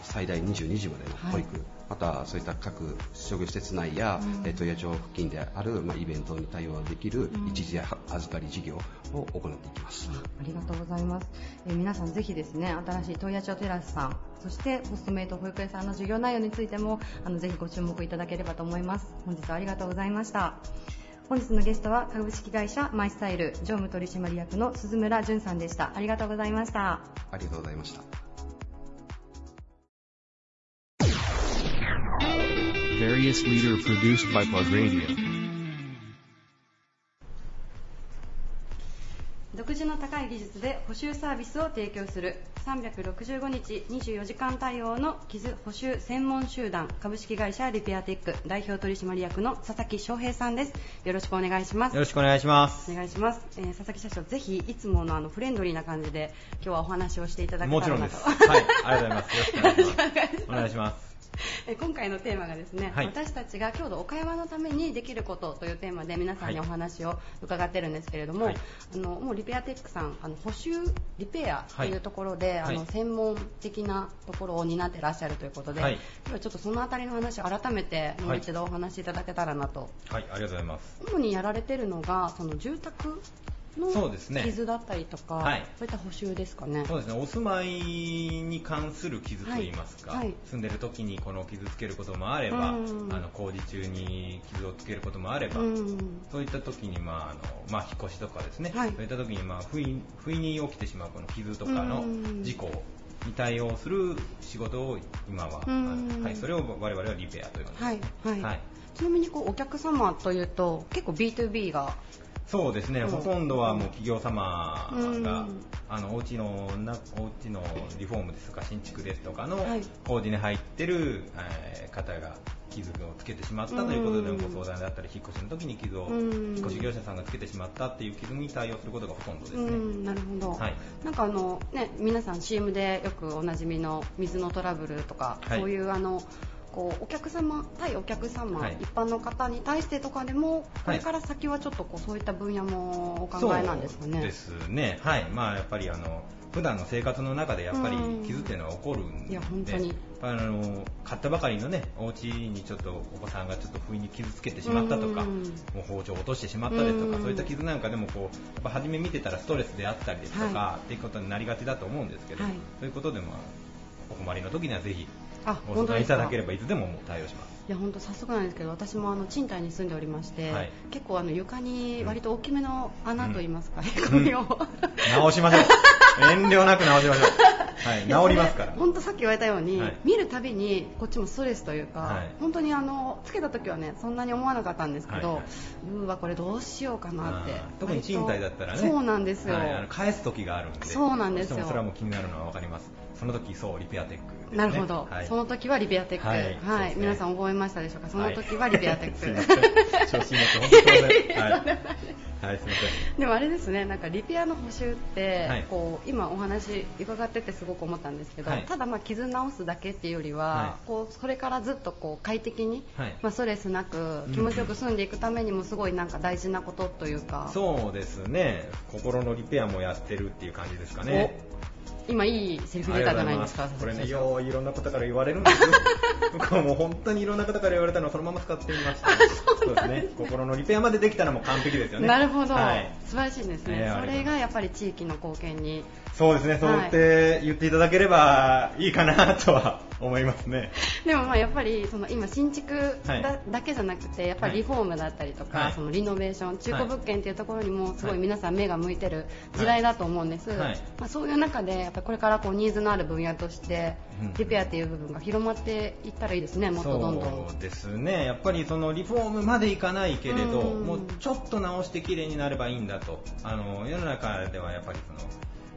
最大22時までの保育、またそういった各商業施設内や、えー問屋町付近である、まあ、イベントに対応できる一時預かり事業を行っていきます。ありがとうございます。えー皆さんぜひですね、新しい問屋町テラスさん、そしてポストメイト保育園さんの授業内容についても、あのぜひご注目いただければと思います。本日はありがとうございました。本日のゲストは株式会社マイスタイル常務取締役の鈴村淳さんでした。ありがとうございました。ありがとうございました。Various leader produced by Plug Radio. 独自の高い技術で補修サービスを提供する365日24時間対応の傷補修専門集団株式会社リペアテック代表取締役の佐々木翔平さんですよろしくお願いしますよろしくお願いします。お願いします、えー佐々木社長ぜひいつものあのフレンドリーな感じで今日はお話をしていただけもたらなとちろんです。はい、ありがとうございます。よろしくお願いします。お願いします。え今回のテーマがですね、はい。私たちが郷土岡山のためにできることというテーマで皆さんにおはい。話を伺ってるんですけれども、はい。あのもうリペアテックさんあの補修リペアというところで、はい。あの専門的なところを担ってらっしゃるということで、はい。今日はちょっとそのあたりの話を改めてもう一度お話しいただけたらなと、はい、ありがとうございます。主にやられてるのがその住宅のそうですね。傷だったりとか、はい。そういった補修ですかね。そうですね、お住まいに関する傷といいますか、はい。はい。住んでる時にこの傷つけることもあれば、うん。あの工事中に傷をつけることもあれば、うん。そういった時に、まああのまあ、引っ越しとかですね、はい。そういった時に、まあ、不意不意に起きてしまうこの傷とかのうん。事故に対応する仕事を今は、はい、それを我々はリペアというはい。はい、はい。ちなみにこうお客様というと結構 B2B がそうですね、うん。ほとんどはもう企業様うん。が、あのお家のなお家のリフォームですとか新築ですとかのはい。工事に入ってる、えー方が傷をつけてしまったということでうんご相談であったり、引っ越しの時に傷を、うん。引っ越し業者さんがつけてしまったっていう傷に対応することがほとんどですね。うんなるほど、はい。なんかあのね皆さん CM でよくおなじみの水のトラブルとか、はい。そういうあのこうお客様対お客様、はい。一般の方に対してとかでもこれから先はちょっとこうそういった分野もお考えなんですかね。そうですね。はい。まあやっぱりあの普段の生活の中でやっぱりうん。傷っていうのは起こるんで、いや本当に。あの買ったばかりのねお家にちょっとお子さんがちょっと不意に傷つけてしまったとか、うん。もう包丁を落としてしまったですとか、うん。そういった傷なんかでもこうやっぱ初め見てたらストレスであったりですとか、はっていうことになりがちだと思うんですけど、はい。そういうことでもお困りの時にはぜひあご相談いただければいつでももう対応します。いや本当早速なんですけど私もあの賃貸に住んでおりまして、はい結構あの床に割と大きめの穴といいますか、んへこみを、直しましょう。遠慮なく直しましょう。はい。治りますから。本当さっき言われたように、はい見るたびにこっちもストレスというか、はい本当にあのつけた時はねそんなに思わなかったんですけど、はいはいうーわこれどうしようかなって特に賃貸だったらねそうなんですよ、はい、返す時があるんでそうなんですよそれはもう気になるのは分かりますその時そうリペアテックなるほど、はい、その時はリベアテック、ははい。いそうですね。皆さん覚えましたでしょうか、その時はリベアテック。すい調子に乗って本当にはい、はい、すいません。でもあれですね、なんかリペアの補修って、はい。こう今お話伺っててすごく思ったんですけど、はい。ただまあ傷直すだけっていうよりは、はこうそれからずっとこう快適に、はい。まあストレスなく気持ちよく住んでいくためにもすごいなんか大事なことというか、そうですね。心のリペアもやってるっていう感じですかね今いいセリフ出たじゃないですか。これね、よういろんな方から言われるんですよ。僕はもう本当にいろんな方から言われたのをそのまま使ってみました。そうですね。心のリペアまでできたらもう完璧ですよね。なるほど、はい。素晴らしいですね、それがやっぱり地域の貢献にそうですね。そう言って、言っていただければいいかなとは思いますね。でもまあやっぱりその今新築だ,、はい。だけじゃなくてやっぱりリフォームだったりとか、はい。そのリノベーション中古物件っていうところにもすごはいい皆さん目が向いてる時代だと思うんです、はい。まあ、そういう中でやっぱりこれからこうニーズのある分野としてうん。リペアっていう部分が広まっていったらいいですねもっとどんどん。そうですね。やっぱりそのリフォームまでいかないけれど、うん。もうちょっと直して綺麗になればいいんだと。あの、世の中ではやっぱりその、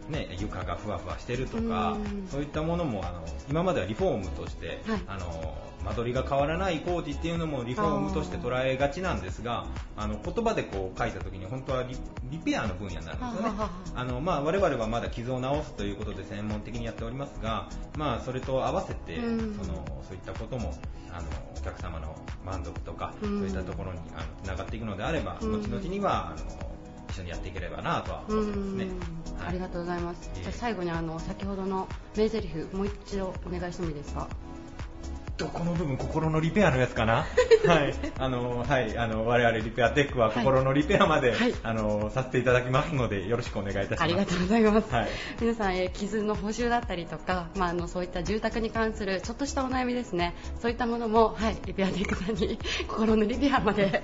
ね、床がふわふわしてるとか、うん。そういったものもあの今まではリフォームとして、はい。あの間取りが変わらない工事っていうのもリフォームとして捉えがちなんですがあの言葉でこう書いた時に本当はリリペアの分野になるんですよね。あの、まあ、我々はまだ傷を治すということで専門的にやっておりますが、まあ、それと合わせて、うん。そのそういったこともあのお客様の満足とか、うん。そういったところにあのつながっていくのであれば、うん。後々にはあの一緒にやっていければなとは思ってますね。はい。ありがとうございます。じゃあ最後にあの先ほどの名台詞もう一度お願いしてもいいですか？どこの部分心のリペアのやつかな？はい。あのはい。あの我々リペアテックは心のリペアまで、はい。あのさせていただきますのでよろしくお願いいたします。ありがとうございます。はい。皆さん、えー傷の補修だったりとか、まあ、あのそういった住宅に関するちょっとしたお悩みですね、そういったものも、はい、リペアテックさんに心のリペアまで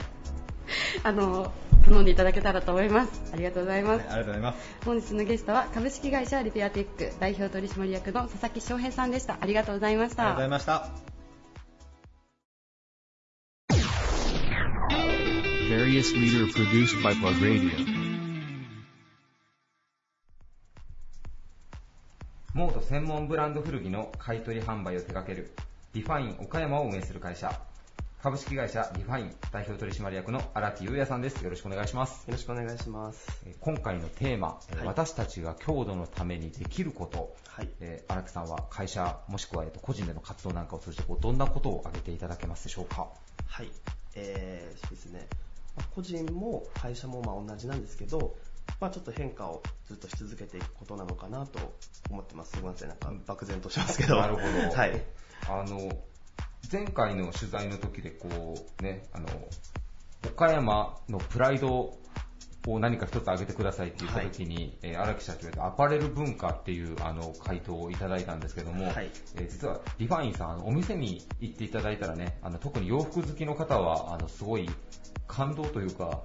あの頼んでいただけたらと思います。ありがとうございます。はいありがとうございます本日のゲストは株式会社リペアテック代表取締役の佐々木翔平さんでした。ありがとうございましたありがとうござい。ました.モード専門ブランド古着の買取販売を手掛けるディファイン岡山を運営する会社株式会社ディファイン代表取締役の荒木優也さんですよろしくお願いしますよろしくお願いします。えー今回のテーマ、えーはい私たちが郷土のためにできること、はい。えー荒木さんは会社もしくは、個人での活動なんかを通じてこうどんなことを挙げていただけますでしょうか？はい。えー、そうですね。まあ個人も会社もまあ同じなんですけど、まあちょっと変化をずっとし続けていくことなのかなと思ってます。すみません。なんか漠然としますけど。なるほど はい。あの前回の取材の時でこうねあの岡山のプライドを何か一つ挙げてくださいって言った時に、えー荒木社長とアパレル文化っていうあの回答をいただいたんですけども、はい。えー実はリファインさんあのお店に行っていただいたらねあの特に洋服好きの方はあのすごい感動というかは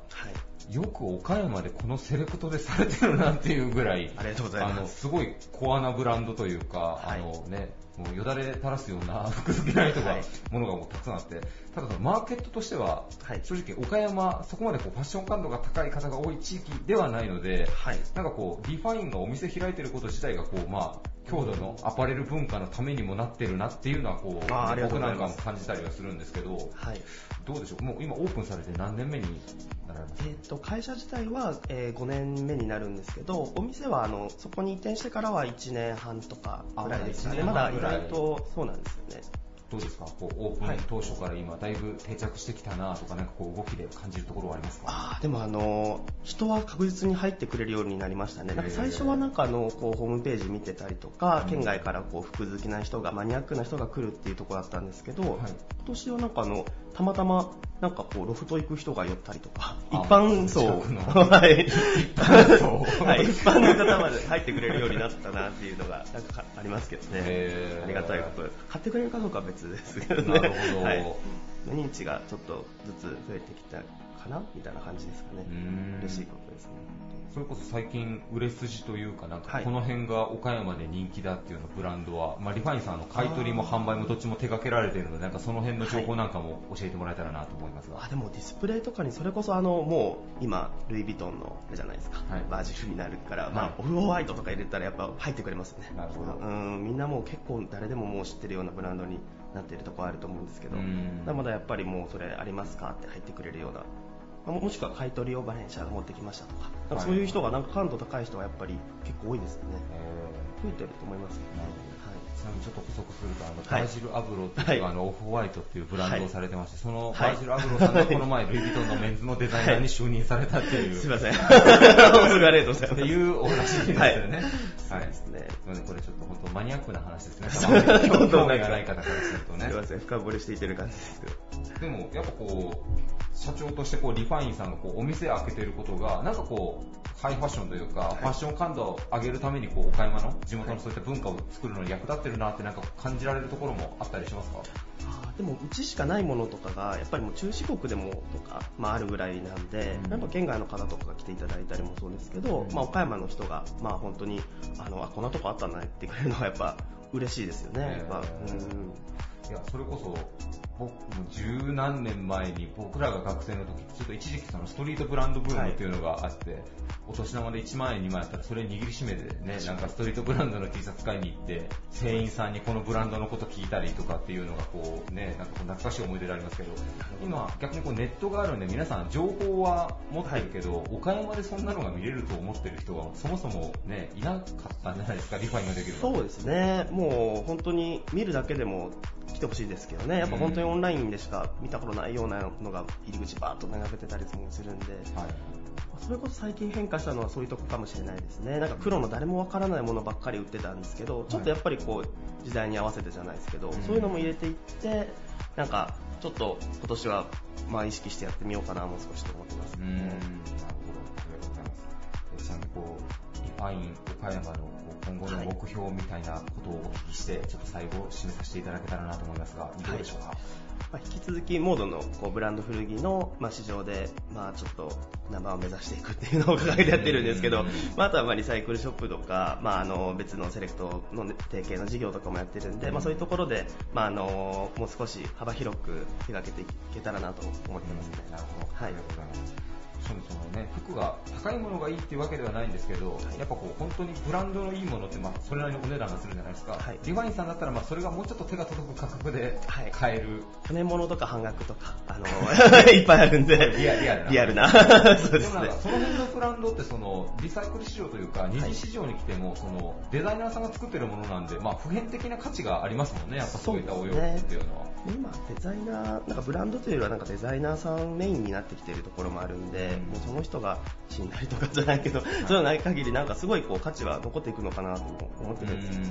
い。よく岡山でこのセレクトでされてるなっていうぐらい、ありがとうございます。あのすごいコアなブランドというか、はい。あのね、もうよだれ垂らすような 服好きな人が、はいものがもうたくさんあって、ただそのマーケットとしては、はい。正直岡山、そこまでこうファッション感度が高い方が多い地域ではないので、はい。なんかこう、リファインがお店開いてること自体がこう、まあ、郷土のアパレル文化のためにもなってるなっていうのはこう、僕なんかも感じたりはするんですけど、はい。どうでしょう、もう今オープンされて何年目になられます？かえー、と会社自体は、え5年目になるんですけどお店はあのそこに移転してからは1年半とかぐらいですかね。あまだ意外とそうなんですよねどうですか？こうオープはい。ン当初から今だいぶ定着してきたなとかなんかこう動きで感じるところはありますか？あーでもあの人は確実に入ってくれるようになりましたね。なんか最初はなんかあのこうホームページ見てたりとか、県外からこう服好きな人がマニアックな人が来るっていうところだったんですけど、今年はなんかあのたまたまなんかこうロフト行く人が寄ったりとか一あ般層近くのはい。般層はい。一般の方まで入ってくれるようになったなっていうのがなんかありますけどね。ありがたいこと。買ってくれるかどうかは別ですけどね。なるほど。はい、認知がちょっとずつ増えてきたかなみたいな感じですかね。うん。嬉しいことですねそれこそ最近売れ筋というかなんかはい。この辺が岡山で人気だっていうのブランドは、まあ、リファインさんの買い取りも販売もどっちも手掛けられているのでなんかその辺の情報なんかも教えてもらえたらなと思いますが、あでもディスプレイとかにそれこそあのもう今ルイ・ヴィトンのじゃないですか、はいバージルになるから、まはい。あ、オフホワイトとか入れたらやっぱ入ってくれますね。なるほど。うんみんなもう結構誰でももう知ってるようなブランドになっているところあると思うんですけどうん。まだやっぱりもうそれありますかって入ってくれるようなまあもしくは買い取りをバレンシアが持ってきましたとかなんかそういう人がなんか感度高い人はやっぱり結構多いですよね。え増えてると思いますけど。ね、ーちなみにちょっと補足するとあの、はい。バージル・アブロっていう、はい。あのオフホワイトっていうブランドをされてまして、そのはいバージル・アブロさんがこの前、ルイ・ヴィトンのメンズのデザイナーに就任されたっていう、すいません。本当にありがとうございますっていうお話ですよね。はい。はい。すみませんこれちょっと本当マニアックな話ですね。興興味がない方からするとね。すいません。深掘りしていってる感じですけど。でもやっぱこう社長としてこうリファインさんがこうお店開けてることがなんかこうハイファッションというか、ファッション感度を上げるためにこう岡山の地元のそういった文化を作るのに役立ってるなってなんか感じられるところもあったりしますか？でもうちしかないものとかがやっぱりもう中四国でもとか、まあ、あるぐらいなんで、うん。やっぱ県外の方とかが来ていただいたりもそうですけど、まあ、岡山の人が、まあ、本当にあのあこんなとこあったんだねってくれるのはやっぱ嬉しいですよね。え。ーうん。いやそれこそ僕も十何年前に僕らが学生の時ちょっと一時期そのストリートブランドブームっていうのがあって、お年玉で1万円2万円やったらそれ握りしめてねなんかストリートブランドの T シャツ買いに行って店員さんにこのブランドのこと聞いたりとかっていうのがこうねなんか懐かしい思い出でありますけど今逆にこうネットがあるんで皆さん情報は持ってるけど、岡山でそんなのが見れると思ってる人はそもそもねいなかったんじゃないですかリファインができるそうですね、もう本当に見るだけでも来てほしいですけどね、やっぱ本当にオンラインでしか見たことないようなのが入り口バーッと並べてたりもするんで、はい。それこそ最近変化したのはそういうとこかもしれないですね。なんか黒の誰もわからないものばっかり売ってたんですけど、ちょっとやっぱりこう時代に合わせてじゃないですけど、うん。そういうのも入れていって、なんかちょっと今年はまあ意識してやってみようかなもう少しと思ってます、うーん、なるほど、ありがとうございます。えちなみにこう、リファイン岡山の今後の目標みたいなことをお聞きして、ちょっと最後締めさせていただけたらなと思いますが、いかがでしょうか？まあ、引き続きモードのこうブランド古着の、まあ、市場で、まあ、ちょっとナンバーを目指していくっていうのを掲げてやってるんですけどうん、まあ、あとはまあリサイクルショップとか、まあ、あの別のセレクトの提携の事業とかもやってるんで、まあ、そういうところで、まあ、あのもう少し幅広く手掛けていけたらなと思ってますね。なるほど、はい。ありがとうございます。しかもそのね、服が高いものがいいっていうわけではないんですけど、やっぱこう本当にブランドのいいものってまあそれなりのお値段がするじゃないですか。はい。リファインさんだったらまあそれがもうちょっと手が届く価格ではい。買える。骨物とか半額とか、あの いっぱいあるんで、リアリアルな。リアルな。そうでですね。その辺のブランドってそのリサイクル市場というか二次市場に来てもそのデザイナーさんが作ってるものなんで、まあ、普遍的な価値がありますもんね。やっぱそういったお洋服っていうのは。今、デザイナー、なんかブランドというよりはなんかデザイナーさんメインになってきているところもあるんで、うんもうその人が死んだりとかじゃないけど、そういうのない限りなんかすごいこう価値は残っていくのかなと思ってるんですよ。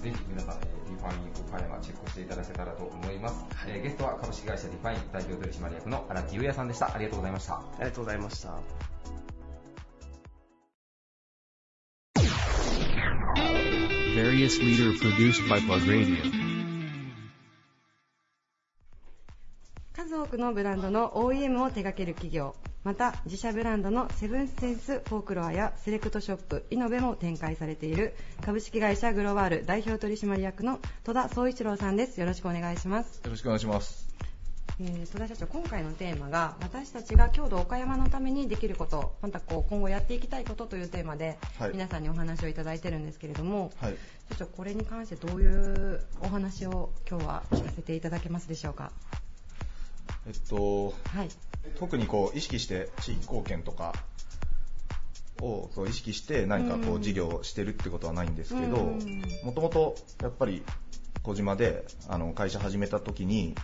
ぜひ皆さん、えーリファイン岡山チェックしていただけたらと思います、えーゲストは株式会社リファイン代表取締役の荒木優也さんでしたありがとうございましたありがとうございました。Various leader produced by Plug Radio. 数多くのブランドの OEM を手掛ける企業また自社ブランドのセブンセンスフォークロアやセレクトショップイノベも展開されている株式会社グロワール代表取締役の戸田総一郎さんですよろしくお願いしますよろしくお願いします。えー戸田社長、今回のテーマが私たちが郷土岡山のためにできることまたこう今後やっていきたいことというテーマで、はい皆さんにお話をいただいてるんですけれどもはい。社長、これに関してどういうお話を今日は聞かせていただけますでしょうか？えっと、はい、特にこう意識して地域貢献とかをそう意識して何かこう事業をしてるってことはないんですけどうん、もともとやっぱり小島であの会社始めた時に、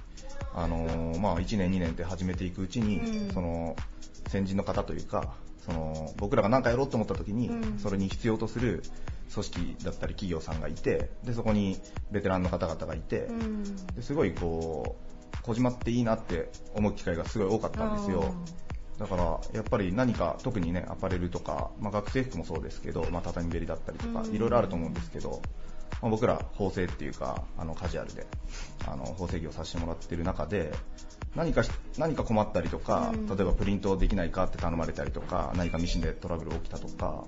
あのまあ1年2年って始めていくうちに、うん。その先人の方というか、その僕らが何かやろうと思った時に、うん。それに必要とする組織だったり企業さんがいて、でそこにベテランの方々がいて、うん。ですごいこう小島っていいなって思う機会がすごい多かったんですよ。だからやっぱり何か特にねアパレルとか、まあ、学生服もそうですけど、まあ、畳べりだったりとかうん。いろいろあると思うんですけど、まあ、僕ら縫製っていうかあのカジュアルであの縫製業させてもらってる中で何かし何か困ったりとか、うん。例えばプリントできないかって頼まれたりとか何かミシンでトラブル起きたとか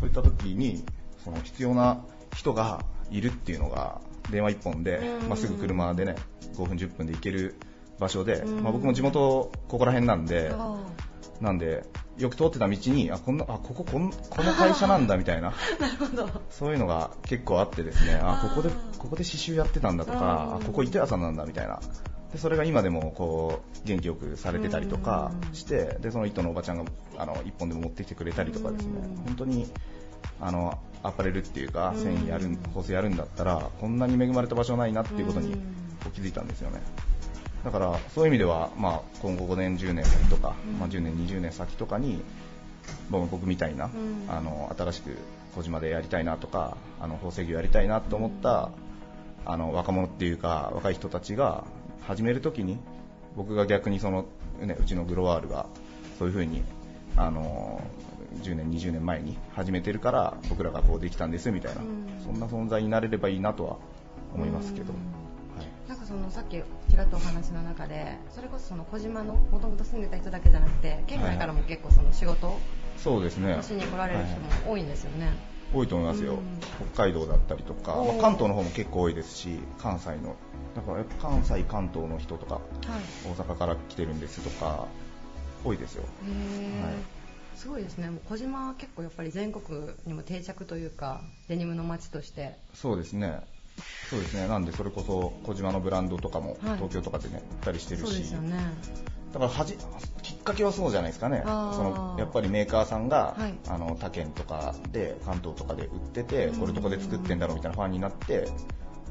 そういった時にその必要な人がいるっていうのが電話1本で、うん。まあ、すぐ車でね5分10分で行ける場所で、うん。まあ、僕も地元ここら辺なんで、あなんでよく通ってた道にあこんなあこここんこの会社なんだみたいなー なるほど。そういうのが結構あってですねあここでここで刺繍やってたんだとかうん。あここ糸屋さんなんだみたいな。でそれが今でもこう元気よくされてたりとかうん。してでその糸のおばちゃんがあの一本でも持ってきてくれたりとかですね。うん。本当にあのアパレルっていうかうん。繊維やる縫製やるんだったらこんなに恵まれた場所ないなっていうことに気づいたんですよね。だからそういう意味では、まあ、今後5年10年先とか、うん。まあ、10年20年先とかに僕僕みたいな、ん。あの新しく小島でやりたいなとかあの宝石業やりたいなと思った、あの若者っていうか若い人たちが始めるときに僕が逆にその、ね、うちのグロワールがそういうふうにあの10年20年前に始めてるから僕らがこうできたんですみたいな、うん。そんな存在になれればいいなとは思いますけど、うん。はい。なんかそのさっきちらっとお話の中でそれこそその小島のもともと住んでた人だけじゃなくて県外からも結構その仕事をそうですね。しに来られる人はいも多いんですよね。多いと思いますよ、うん。北海道だったりとか、まあ関東の方も結構多いですし関西のだからやっぱ関西関東の人とかはい。大阪から来てるんですとか多いですよ。はいすごいですね。もう小島は結構やっぱり全国にも定着というかデニムの街として。そうですね。そうですね。なんでそれこそ小島のブランドとかもはい。東京とかでね売ったりしてるそうし、ですよね。だからはじきっかけはそうじゃないですかね。そのやっぱりメーカーさんが、はい。あの他県とかで関東とかで売っててうん。これどこで作ってんだろうみたいなファンになって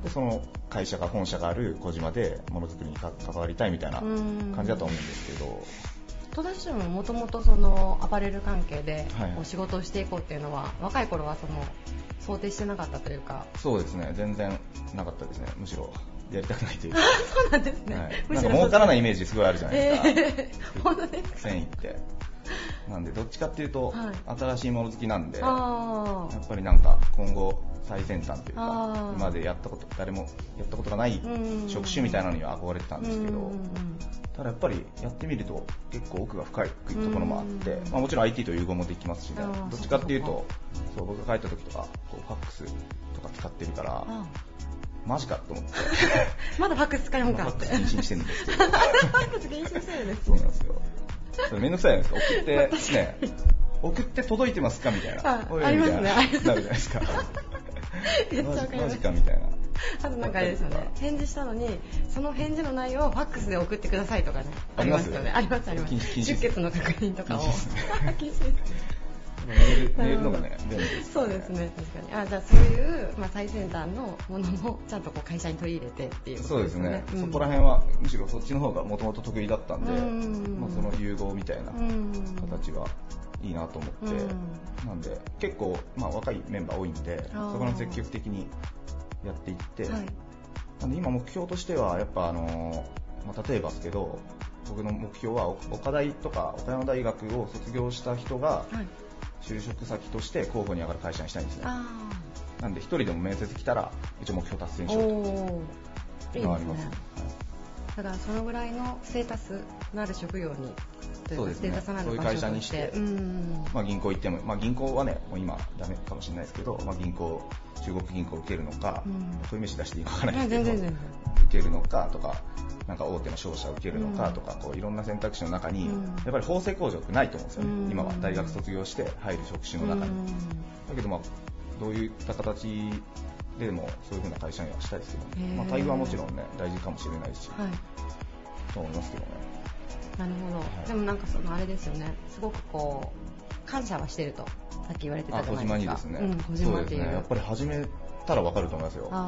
でその会社が本社がある小島でものづくりにか関わりたいみたいなうん。感じだと思うんですけど戸田市ももともとそのアパレル関係ではいこう仕事をしていこうっていうのは、若い頃はその想定してなかったというか。そうですね。全然なかったですね。むしろやりたくないというか、そうなんですね。はい、なんか儲からないイメージすごいあるじゃないですか、えー、本当ですか？繊維ってなんでどっちかっていうと、はい。新しいもの好きなんであやっぱりなんか今後最先端というあかー。今までやったこと誰もやったことがないうん。職種みたいなのには憧れてたあ。んですけどただやっぱりやってみると結構奥が深いところもあってうん。まあもちろん IT と融合もできますしね。どっちかっていうとそう僕が帰った時とかこうファックスとか使ってるからあマジかと思って。まだファックス使いフますか。って。ァックス禁止にしてるんですけど。ファックス禁止してるんです そうなんですよそれめんどくさいじゃないですか。送ってね送って届いてますかみたいな。あありますね。ななるじゃないですか。マジかみたいな。あとなんかあれですよね、返事したのに、その返事の内容をファックスで送ってくださいとかね。ありますよね。ありますあります。出血の確認とかを。禁止です ね禁止ですメールメールのがねそうですね、確かに。あ、じゃあそういう、まあ、最先端のものもちゃんとこう会社に取り入れてっていうことそうですね、ん。そこら辺はむしろそっちの方がもともと得意だったんで、うん。まあ、その融合みたいなうん形はいいなと思って、うん。なんで結構、まあ、若いメンバー多いんでそこら積極的にやっていって、はい。なんで今目標としてはやっぱあのーまあ、例えばですけど僕の目標はお岡大とか岡山大学を卒業した人がはい。就職先として候補に上がる会社にしたいんですねあなんで一人でも面接来たら一応目標達成しようと。いうのはあります。はいだからそのぐらいのステータスのある職業にというか、そうですね。ステータスなのそういうか会社にしてうん。まあ、銀行行っても、まあ、銀行はね、もう今、ダメかもしれないですけど、まあ、銀行、中国銀行受けるのか、うん。そういう飯出していいかわからないあですけど、受けるのかとか、なんか大手の商社を受けるのかとか、こういろんな選択肢の中に、うん。やっぱり法制工場ってないと思うんですよね、うん。今は大学卒業して入る職種の中に。うん。だけど、まあ、どういった形でもそういうふうな会社にはしたいですけど、まあ、待遇はもちろんね、大事かもしれないし、はい。と思いますけどね。なるほど、でもなんかそのあれですよね。すごくこう感謝はしてるとさっき言われてたあ、じゃ小ないですか。島にですね、うん、小島っていう。ですね、やっぱり始めたらわかると思いますよ。あ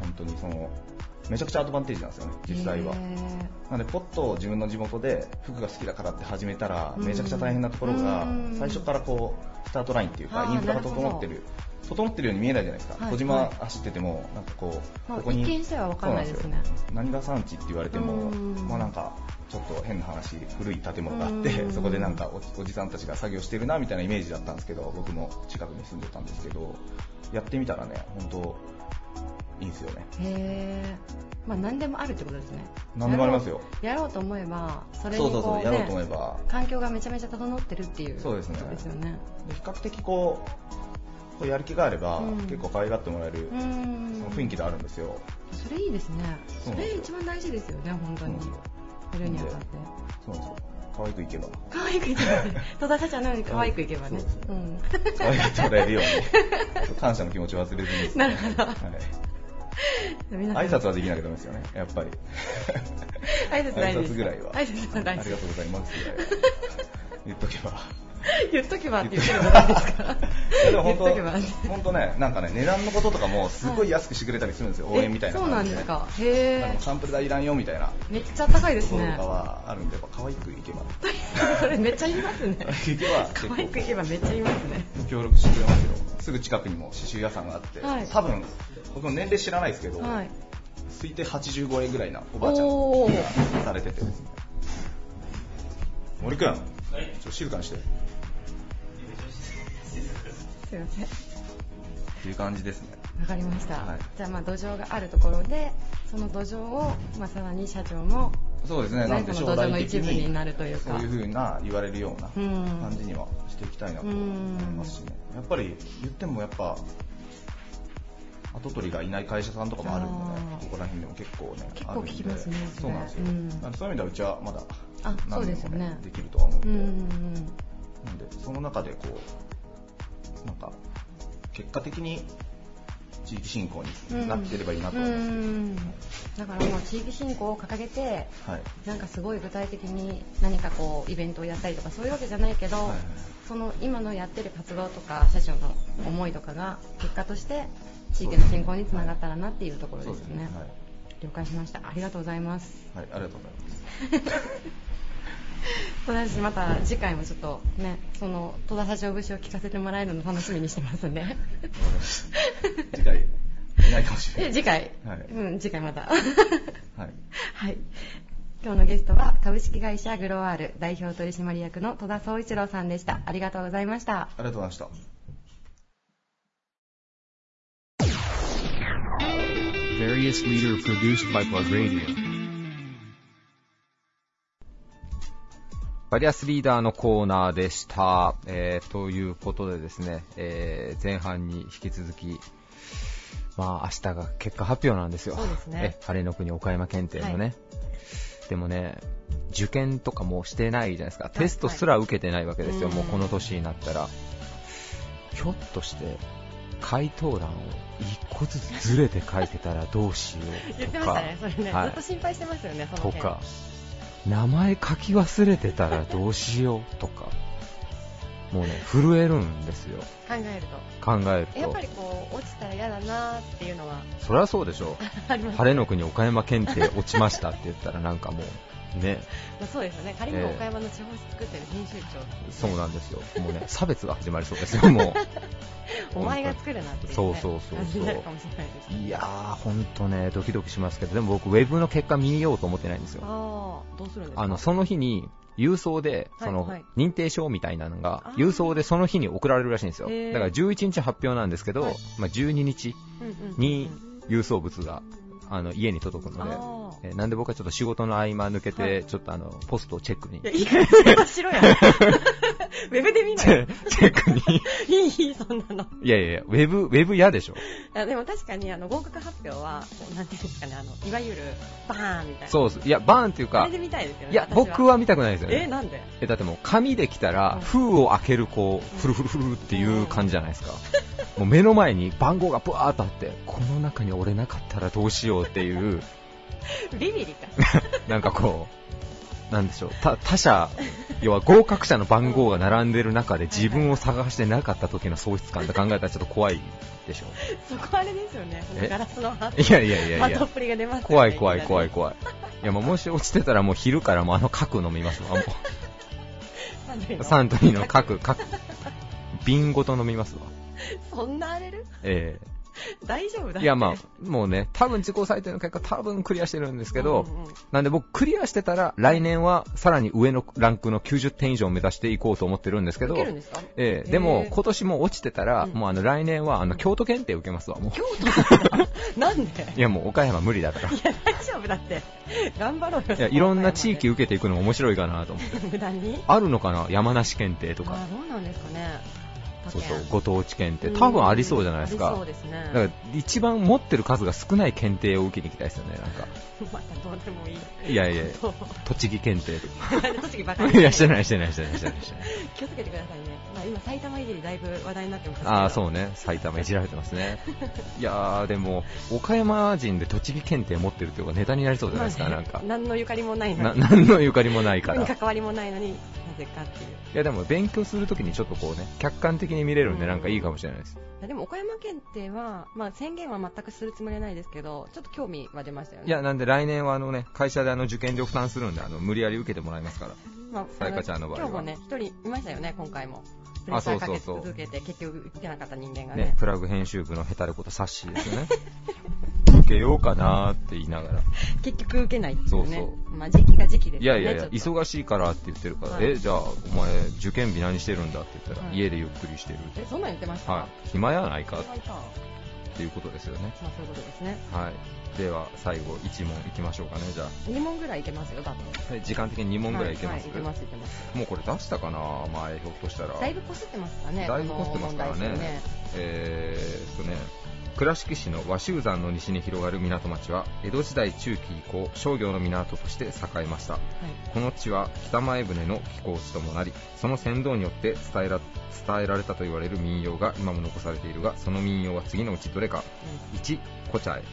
本当にそのめちゃくちゃアドバンテージなんですよねー実際は。なのでポッと自分の地元で服が好きだからって始めたらうんめちゃくちゃ大変なところがうん。最初からこうスタートラインっていうかインフラが整ってる整ってるように見えないじゃないですか、はい小島はい。走っててもなんかこう、まあここに一見しては分かんないですね。何が産地って言われてもうん。まあなんかちょっと変な話古い建物があってうん。そこでなんかおおじさんたちが作業してるなみたいなイメージだったんですけど僕も近くに住んでたんですけどやってみたらね本当いいんですよね。へえまあ何でもあるってことですね。何でもありますよ。やろうと思えばそれにこそうそうそううやろうと思えねば。環境がめちゃめちゃ整ってるっていうそうですね。ですよね。で比較的こうこうやる気があれば、うん。結構可愛がってもらえる、その雰囲気であるんですよ。それいいですね。それ一番大事ですよね本当に。やるにあたって。そうなんですよ。可愛くいけば。可愛くいけばね。戸田社長のように可愛くいけばね。可愛がってもらえるように。感謝の気持ちを忘れずに。なるほど。はい、挨拶はできなきゃダメですよねやっぱり。挨拶ぐらいは。挨拶は大事ありがとうございます言っとけば。言っとけばって言ってるじゃないですか？本言っとけば。当本当ねなんかね値段のこととかもすごい安くしてくれたりするんですよ、応援みたいなえそうなんですか？へえサンプル代いらんよみたいな。めっちゃ高いですね。とかはあるんでやっぱ可愛くいけば。それめっちゃ言いますね。いけば結可愛くいけばめっちゃ言いますね。構協力してくれますよ。すぐ近くにも刺繍屋さんがあって、はい。多分僕の年齢知らないですけど、はい。推定85円ぐらいなおばあちゃんされててですね。森くん、ちょっと静かにして。っすいません。ていう感じですねわかりました、はい。じゃあまあ土壌があるところでその土壌を、まあ、さらに社長もそうですね。なんでその一部にになるというか。そういう風な言われるようなうん感じにはしていきたいなと思いますしね。やっぱり言ってもやっぱ跡取りがいない会社さんとかもあるんでね。ここら辺でも結構ね結構あるんで聞きますねそうなんですよ、うん。そういう意味ではうちはまだ何ですよね。できるとは思うんなんでその中でこうなんか結果的に地域振興になってればいいなと思います、うんだからもう地域振興を掲げてはい。なんかすごい具体的に何かこうイベントをやったりとかそういうわけじゃないけど、はいはいその今のやってる活動とか社長の思いとかが結果として地域の振興につながったらなっていうところでよね。ですすね。はい。了解しました。ありがとうございます。はい、ありがとうございます。私また次回もちょっとね、その戸田社長節を聞かせてもらえるの楽しみにしてますんで。次回、いないかもしれなえい。次回、はいうん、次回また。はい。はい。今日のゲストは株式会社グロワール代表取締役の戸田総一郎さんでした。ありがとうございました。ありがとうございました。Various leader produced by Plug Radio. バリアスリーダーのコーナーでした。えー、ということでですね、えー、前半に引き続き、まあ明日が結果発表なんですよ。そうですねえ、晴れの国岡山検定のね。はいでもね、受験とかもうしてないじゃないですか。いテストすら受けてないわけですよ、うんもうこの年になったら。ひょっとして、回答欄を一個ずつずれて書いてたらどうしようとか。言ってましたね、それね、はいずっと心配してますよね、その件とか、名前書き忘れてたらどうしようとか、もうね、震えるんですよ、考えると。考えるとやっぱ。りこう、落ちたら嫌だなっていうのはそりゃそうでしょ あります、晴れの国岡山検定落ちましたって言ったらなんかもう、ね、まあ、そうですよね、仮にも岡山の地方作ってる編集長、そうなんですよ。もうね、差別が始まりそうですよ、も お前が作るなっていう、ね、そうそうそうそうかもしれないですう。いやー、ほんとね、ドキドキしますけど、でも僕、ウェブの結果見ようと思ってないんですよ。ああ、どうするんですか？あの、その日に、郵送で、その認定証みたいなのが郵送でその日に送られるらしいんですよ。だから11日発表なんですけど、はい。まあ12日に郵送物が、あの、家に届くので、あえーなんで僕はちょっと仕事の合間抜けて、はいちょっとあの、ポストをチェックにい。や、いいかしろよ。ウェブで見チない。ェチェックに。いい、いい、そんなの。いやいやいや、ウェブ、ウェブ嫌でしょ。いやでも確かにあの合格発表は、こうなんていうんですかね、あの、いわゆる、バーンみたいな。そうっす。いや、バーンっていうかあれ、で見たいですよね。いや、私僕は見たくないですよえ、ね。なんで？え、だってもう紙で来たら、封を開けるこう、フルフルフルっていう感じじゃないですか。もう目の前に番号がブワーっとあって、この中に俺なかったらどうしようっていう、ビビリか。なんかこう、なんでしょう、他他者、要は合格者の番号が並んでる中で自分を探してなかった時の喪失感って考えたらちょっと怖いでしょ。そこあれですよね。え？ガラスのハいやいやいやいやハトっ。ぷりが出ますよね怖い怖い怖いい怖い。いやもうもし落ちてたらもう昼からもうあの角飲みますわ。も。うサントリーの角、角、瓶ごと飲みますわ。そんな荒れるえ 大丈夫だいやまあ、もうね、多分自己採点の結果多分クリアしてるんですけど、うんうんなんで僕クリアしてたら来年はさらに上のランクの90点以上を目指していこうと思ってるんですけど、でええへえでも今年も落ちてたら、うんもうあの来年はあの京都検定受けますわ、もう。京都 なんで？いやもう岡山無理だから。いいや、大丈夫だって。頑張ろうよ。や、いろんな地域受けていくのも面白いかなと思って。無駄に？あるのかな？山梨検定とか。あ、どうなんですかね。そうそう、ご当地検定。多分ありそうじゃないですかそう。ですね。だから一番持ってる数が少ない検定を受けに行きたいですよね、なんか。またどうでもいい。いやいや栃木検定 とか。栃木ばかり。いや、してないしてないしてないしてないしてない。気をつけてくださいね。まあ今、埼玉いじりだいぶ話題になってます。ああ、そうね。埼玉いじられてますね。いやー、でも、岡山人で栃木検定持ってるっていうのがネタになりそうじゃないですか、なんか。何のゆかりもないのな、に。何のゆかりもないから。関わりもないのに、なぜかっていう。や、でも勉強するときにちょっとこうね、客観的に見れるんでなんかいいかもしれないです。いやでも岡山県っては、まあ、宣言は全くするつもりはないですけど、ちょっと興味は出ましたよね。いや、なんで来年はあのね、会社であの受験料負担するんで、あの、無理やり受けてもらいますから。まあ、さやかちゃんの場合は今日もね、一人いましたよね、今回も。プレッあシャーかけそうそうそう続けて、結局受けなかった人間がね。ね、プラグ編集部のヘタレことサッシーですよね。受けようかなーって言いながら。結局受けないっていうね。そうまあ、時期が時期ですよね。いやいやいや、忙しいからって言ってるから、はいえ、じゃあ、お前、受験日何してるんだって言ったら、はい家でゆっくりしてるってえ、そんなん言ってました？はい。暇やないかっ暇いたまていうことですよね。あ、そういうことですね。はい。では、最後、1問いきましょうかね、じゃあ。2問ぐらいいけますよ、多分。はい時間的に2問ぐらいいけます、はい、はいいけます、いけます。もうこれ出したかな？前、ひょっとしたら。だいぶこすってますかね、だいぶこすってますからねこの問題集えーっとね、倉敷市の和州山の西に広がる港町は、江戸時代中期以降、商業の港として栄えました。この地は北前船の寄港地ともなり、その船頭によって伝えら伝えられたと言われる民謡が今も残されているが、その民謡は次のうちどれか。1、こちゃえ。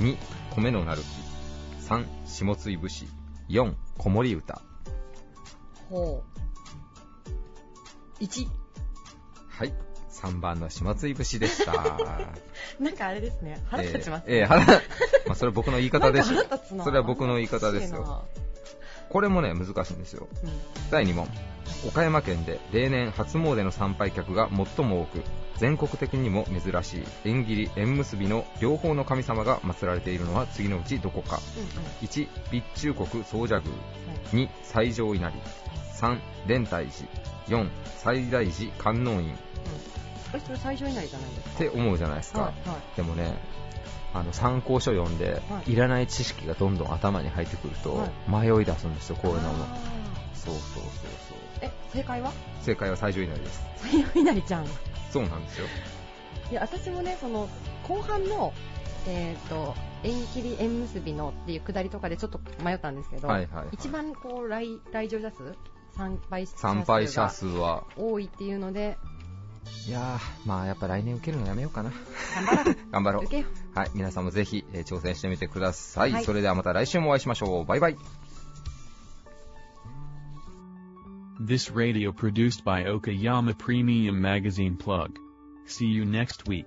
2、米のなる木。3、下津い節。4、子守歌。ほう。1。はい。3番の下津い節でした。なんかあれですね、腹立ちますね。えーえー腹、まあ、それは僕の言い方ですそれは僕の言い方ですよ。これもね、難しいんですよ。うん第2問。岡山県で例年初詣の参拝客が最も多く、全国的にも珍しい縁切り縁結びの両方の神様が祀られているのは次のうちどこか。1、備中国総社宮。2、西条稲荷。3、蓮泰寺。4、最大寺観音院。え、それ最初以内じゃないですか？って思うじゃないですか。はいはいでもね、あの参考書読んで、はいい、らない知識がどんどん頭に入ってくると、は迷い出すんですよ、こういうのも。あそうそうそうそう。ーえ、正解は？正解は最上位なりです。最初以内ちゃん。そうなんですよ。いや、私もね、その、後半の、えっ、と、縁切り縁結びのっていうくだりとかでちょっと迷ったんですけど、はいはいはい一番こう来来場者数？参拝者数は、多いっていうので、いやー、まあやっぱ来年受けるのやめようかな。頑張ろう。頑張ろう受けよはい、皆さんもぜひ、えー挑戦してみてください,、はいそれではまた来週もお会いしましょう。バイバイ。This radio produced by Okayama Premium Magazine Plug. See you next week.